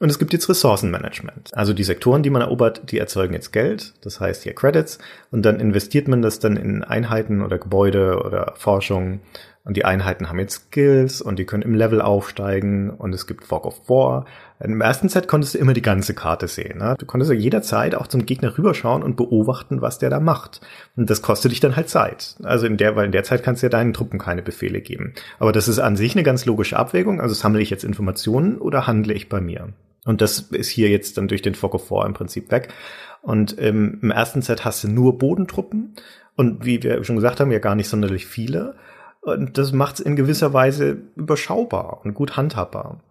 Und es gibt jetzt Ressourcenmanagement. Also die Sektoren, die man erobert, die erzeugen jetzt Geld, das heißt hier Credits, und dann investiert man das dann in Einheiten oder Gebäude oder Forschung. Und die Einheiten haben jetzt Skills und die können im Level aufsteigen und es gibt Fog of War. Im ersten Set konntest du immer die ganze Karte sehen. Ne? Du konntest ja jederzeit auch zum Gegner rüberschauen und beobachten, was der da macht. Und das kostet dich dann halt Zeit. Also in der, weil in der Zeit kannst du ja deinen Truppen keine Befehle geben. Aber das ist an sich eine ganz logische Abwägung. Also sammle ich jetzt Informationen oder handle ich bei mir? Und das ist hier jetzt dann durch den Fog of War im Prinzip weg. Und ähm, im ersten Set hast du nur Bodentruppen und wie wir schon gesagt haben, ja gar nicht sonderlich viele. Und das macht es in gewisser Weise überschaubar und gut handhabbar.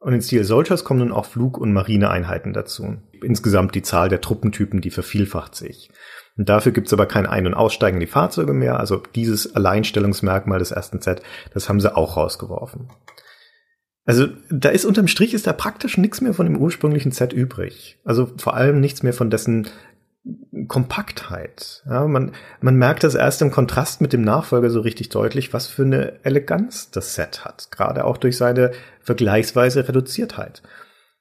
Und in Steel Soldiers kommen nun auch Flug- und Marineeinheiten dazu. Insgesamt die Zahl der Truppentypen, die vervielfacht sich. Und dafür gibt's aber kein Ein- und Aussteigen die Fahrzeuge mehr. Also dieses Alleinstellungsmerkmal des ersten Set, das haben sie auch rausgeworfen. Also da ist unterm Strich ist da praktisch nichts mehr von dem ursprünglichen Set übrig. Also vor allem nichts mehr von dessen Kompaktheit. Ja, man, man merkt das erst im Kontrast mit dem Nachfolger so richtig deutlich, was für eine Eleganz das Set hat. Gerade auch durch seine vergleichsweise Reduziertheit.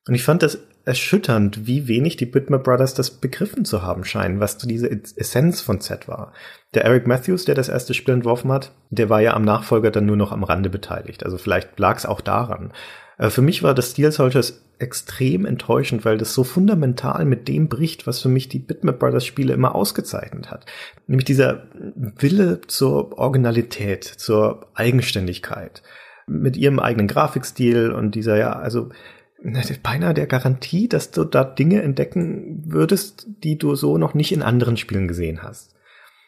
Und ich fand das erschütternd, wie wenig die Bitmap Brothers das begriffen zu haben scheinen, was diese Essenz von Z war. Der Eric Matthews, der das erste Spiel entworfen hat, der war ja am Nachfolger dann nur noch am Rande beteiligt. Also vielleicht lag es auch daran. Äh, Für mich war das Steel Soldiers extrem enttäuschend, weil das so fundamental mit dem bricht, was für mich die Bitmap Brothers Spiele immer ausgezeichnet hat. Nämlich dieser Wille zur Originalität, zur Eigenständigkeit. Mit ihrem eigenen Grafikstil und dieser, ja, also beinahe der Garantie, dass du da Dinge entdecken würdest, die du so noch nicht in anderen Spielen gesehen hast.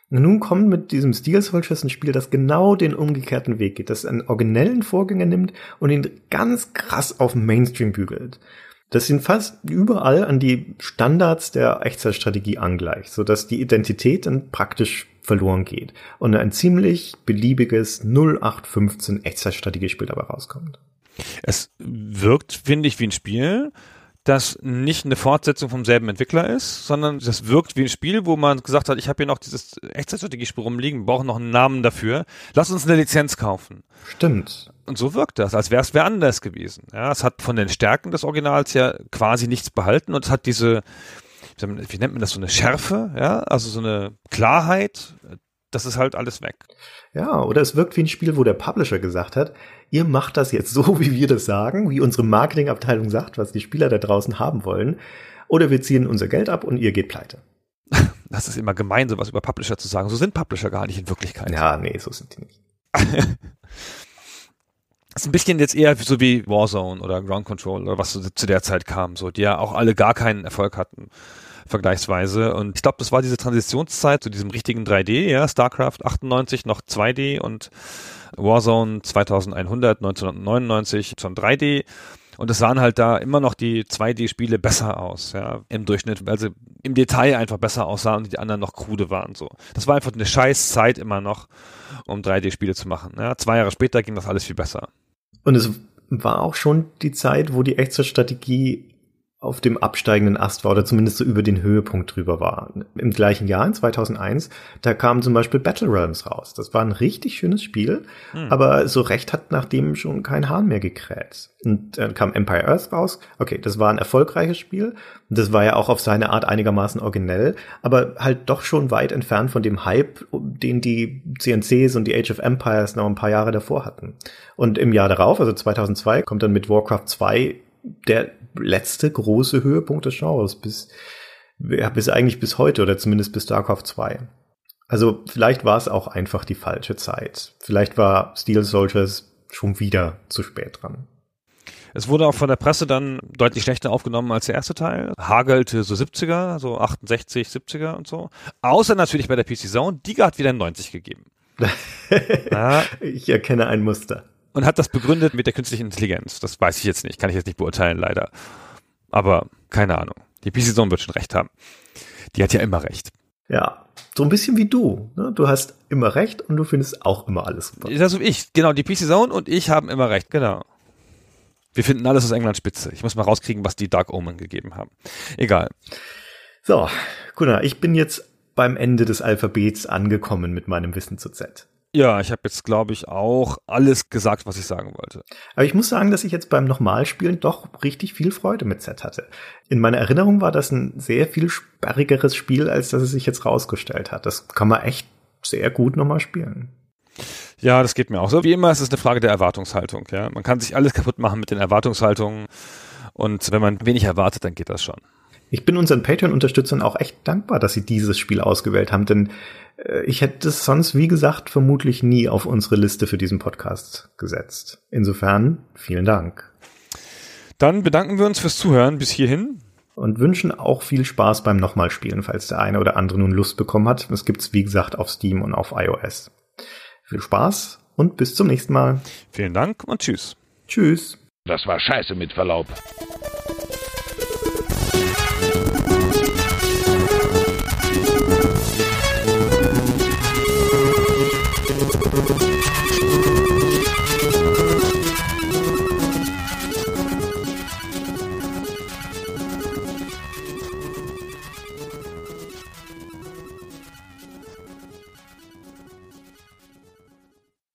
Nun kommt mit diesem Steel Soldiers ein Spiel, das genau den umgekehrten Weg geht, das einen originellen Vorgänger nimmt und ihn ganz krass auf Mainstream bügelt. Das ihn fast überall an die Standards der Echtzeitstrategie angleicht, sodass die Identität dann praktisch verloren geht und ein ziemlich beliebiges 0815 Echtzeitstrategiespiel dabei rauskommt. Es wirkt, finde ich, wie ein Spiel, das nicht eine Fortsetzung vom selben Entwickler ist, sondern das wirkt wie ein Spiel, wo man gesagt hat, ich habe hier noch dieses Echtzeitstrategiespiel rumliegen, wir brauchen noch einen Namen dafür. Lass uns eine Lizenz kaufen. Stimmt. Und so wirkt das, als wäre es wer anders gewesen. Ja, es hat von den Stärken des Originals ja quasi nichts behalten und es hat diese, wie nennt man das, so eine Schärfe, ja, also so eine Klarheit, das ist halt alles weg. Ja, oder es wirkt wie ein Spiel, wo der Publisher gesagt hat, ihr macht das jetzt so, (laughs) wie wir das sagen, wie unsere Marketingabteilung sagt, was die Spieler da draußen haben wollen, oder wir ziehen unser Geld ab und ihr geht pleite. (laughs) Das ist immer gemein, sowas über Publisher zu sagen. So sind Publisher gar nicht in Wirklichkeit. Ja, nee, so sind die nicht. Das (laughs) ist ein bisschen jetzt eher so wie Warzone oder Ground Control oder was so zu der Zeit kam, so, die ja auch alle gar keinen Erfolg hatten, vergleichsweise. Und ich glaube, das war diese Transitionszeit zu diesem richtigen 3D, ja, StarCraft 98 noch 2D und Warzone 2100 1999 schon 3D. Und es sahen halt da immer noch die 2D-Spiele besser aus, ja, im Durchschnitt, weil sie im Detail einfach besser aussahen und die anderen noch krude waren, so. Das war einfach eine scheiß Zeit immer noch, um 3D-Spiele zu machen, ja. Zwei Jahre später ging das alles viel besser. Und es war auch schon die Zeit, wo die Echtzeitstrategie auf dem absteigenden Ast war oder zumindest so über den Höhepunkt drüber war. Im gleichen Jahr, in 2001, da kam zum Beispiel Battle Realms raus. Das war ein richtig schönes Spiel, hm. aber so recht hat nach dem schon kein Hahn mehr gekräht. Und dann kam Empire Earth raus. Okay, das war ein erfolgreiches Spiel. Das war ja auch auf seine Art einigermaßen originell, aber halt doch schon weit entfernt von dem Hype, den die CNCs und die Age of Empires noch ein paar Jahre davor hatten. Und im Jahr darauf, also 2002, kommt dann mit Warcraft 2 der letzte große Höhepunkt des Genres bis, ja, bis eigentlich bis heute oder zumindest bis StarCraft 2. Also vielleicht war es auch einfach die falsche Zeit. Vielleicht war Steel Soldiers schon wieder zu spät dran. Es wurde auch von der Presse dann deutlich schlechter aufgenommen als der erste Teil. Hagelte so 70er, so 68, 70er und so. Außer natürlich bei der PC Zone. Die hat wieder 90 gegeben. (laughs) Ich erkenne ein Muster und hat das begründet mit der künstlichen Intelligenz. Das weiß ich jetzt nicht, kann ich jetzt nicht beurteilen, leider. Aber keine Ahnung. Die PC Zone wird schon recht haben. Die hat ja immer recht. Ja, so ein bisschen wie du. Ne? Du hast immer recht und du findest auch immer alles super. Das ist ich. Genau, die PC Zone und ich haben immer recht. Genau. Wir finden alles aus England spitze. Ich muss mal rauskriegen, was die Dark Omen gegeben haben. Egal. So, Gunnar, ich bin jetzt beim Ende des Alphabets angekommen mit meinem Wissen zu Z. Ja, ich habe jetzt, glaube ich, auch alles gesagt, was ich sagen wollte. Aber ich muss sagen, dass ich jetzt beim Nochmalspielen doch richtig viel Freude mit Z hatte. In meiner Erinnerung war das ein sehr viel sperrigeres Spiel, als dass es sich jetzt rausgestellt hat. Das kann man echt sehr gut nochmal spielen. Ja, das geht mir auch so. Wie immer ist es eine Frage der Erwartungshaltung. Ja, man kann sich alles kaputt machen mit den Erwartungshaltungen. Und wenn man wenig erwartet, dann geht das schon. Ich bin unseren Patreon-Unterstützern auch echt dankbar, dass sie dieses Spiel ausgewählt haben, denn äh, ich hätte es sonst, wie gesagt, vermutlich nie auf unsere Liste für diesen Podcast gesetzt. Insofern, vielen Dank. Dann bedanken wir uns fürs Zuhören bis hierhin. Und wünschen auch viel Spaß beim nochmal spielen, falls der eine oder andere nun Lust bekommen hat. Es gibt's, wie gesagt, auf Steam und auf iOS. Viel Spaß und bis zum nächsten Mal. Vielen Dank und tschüss. Tschüss. Das war scheiße mit Verlaub.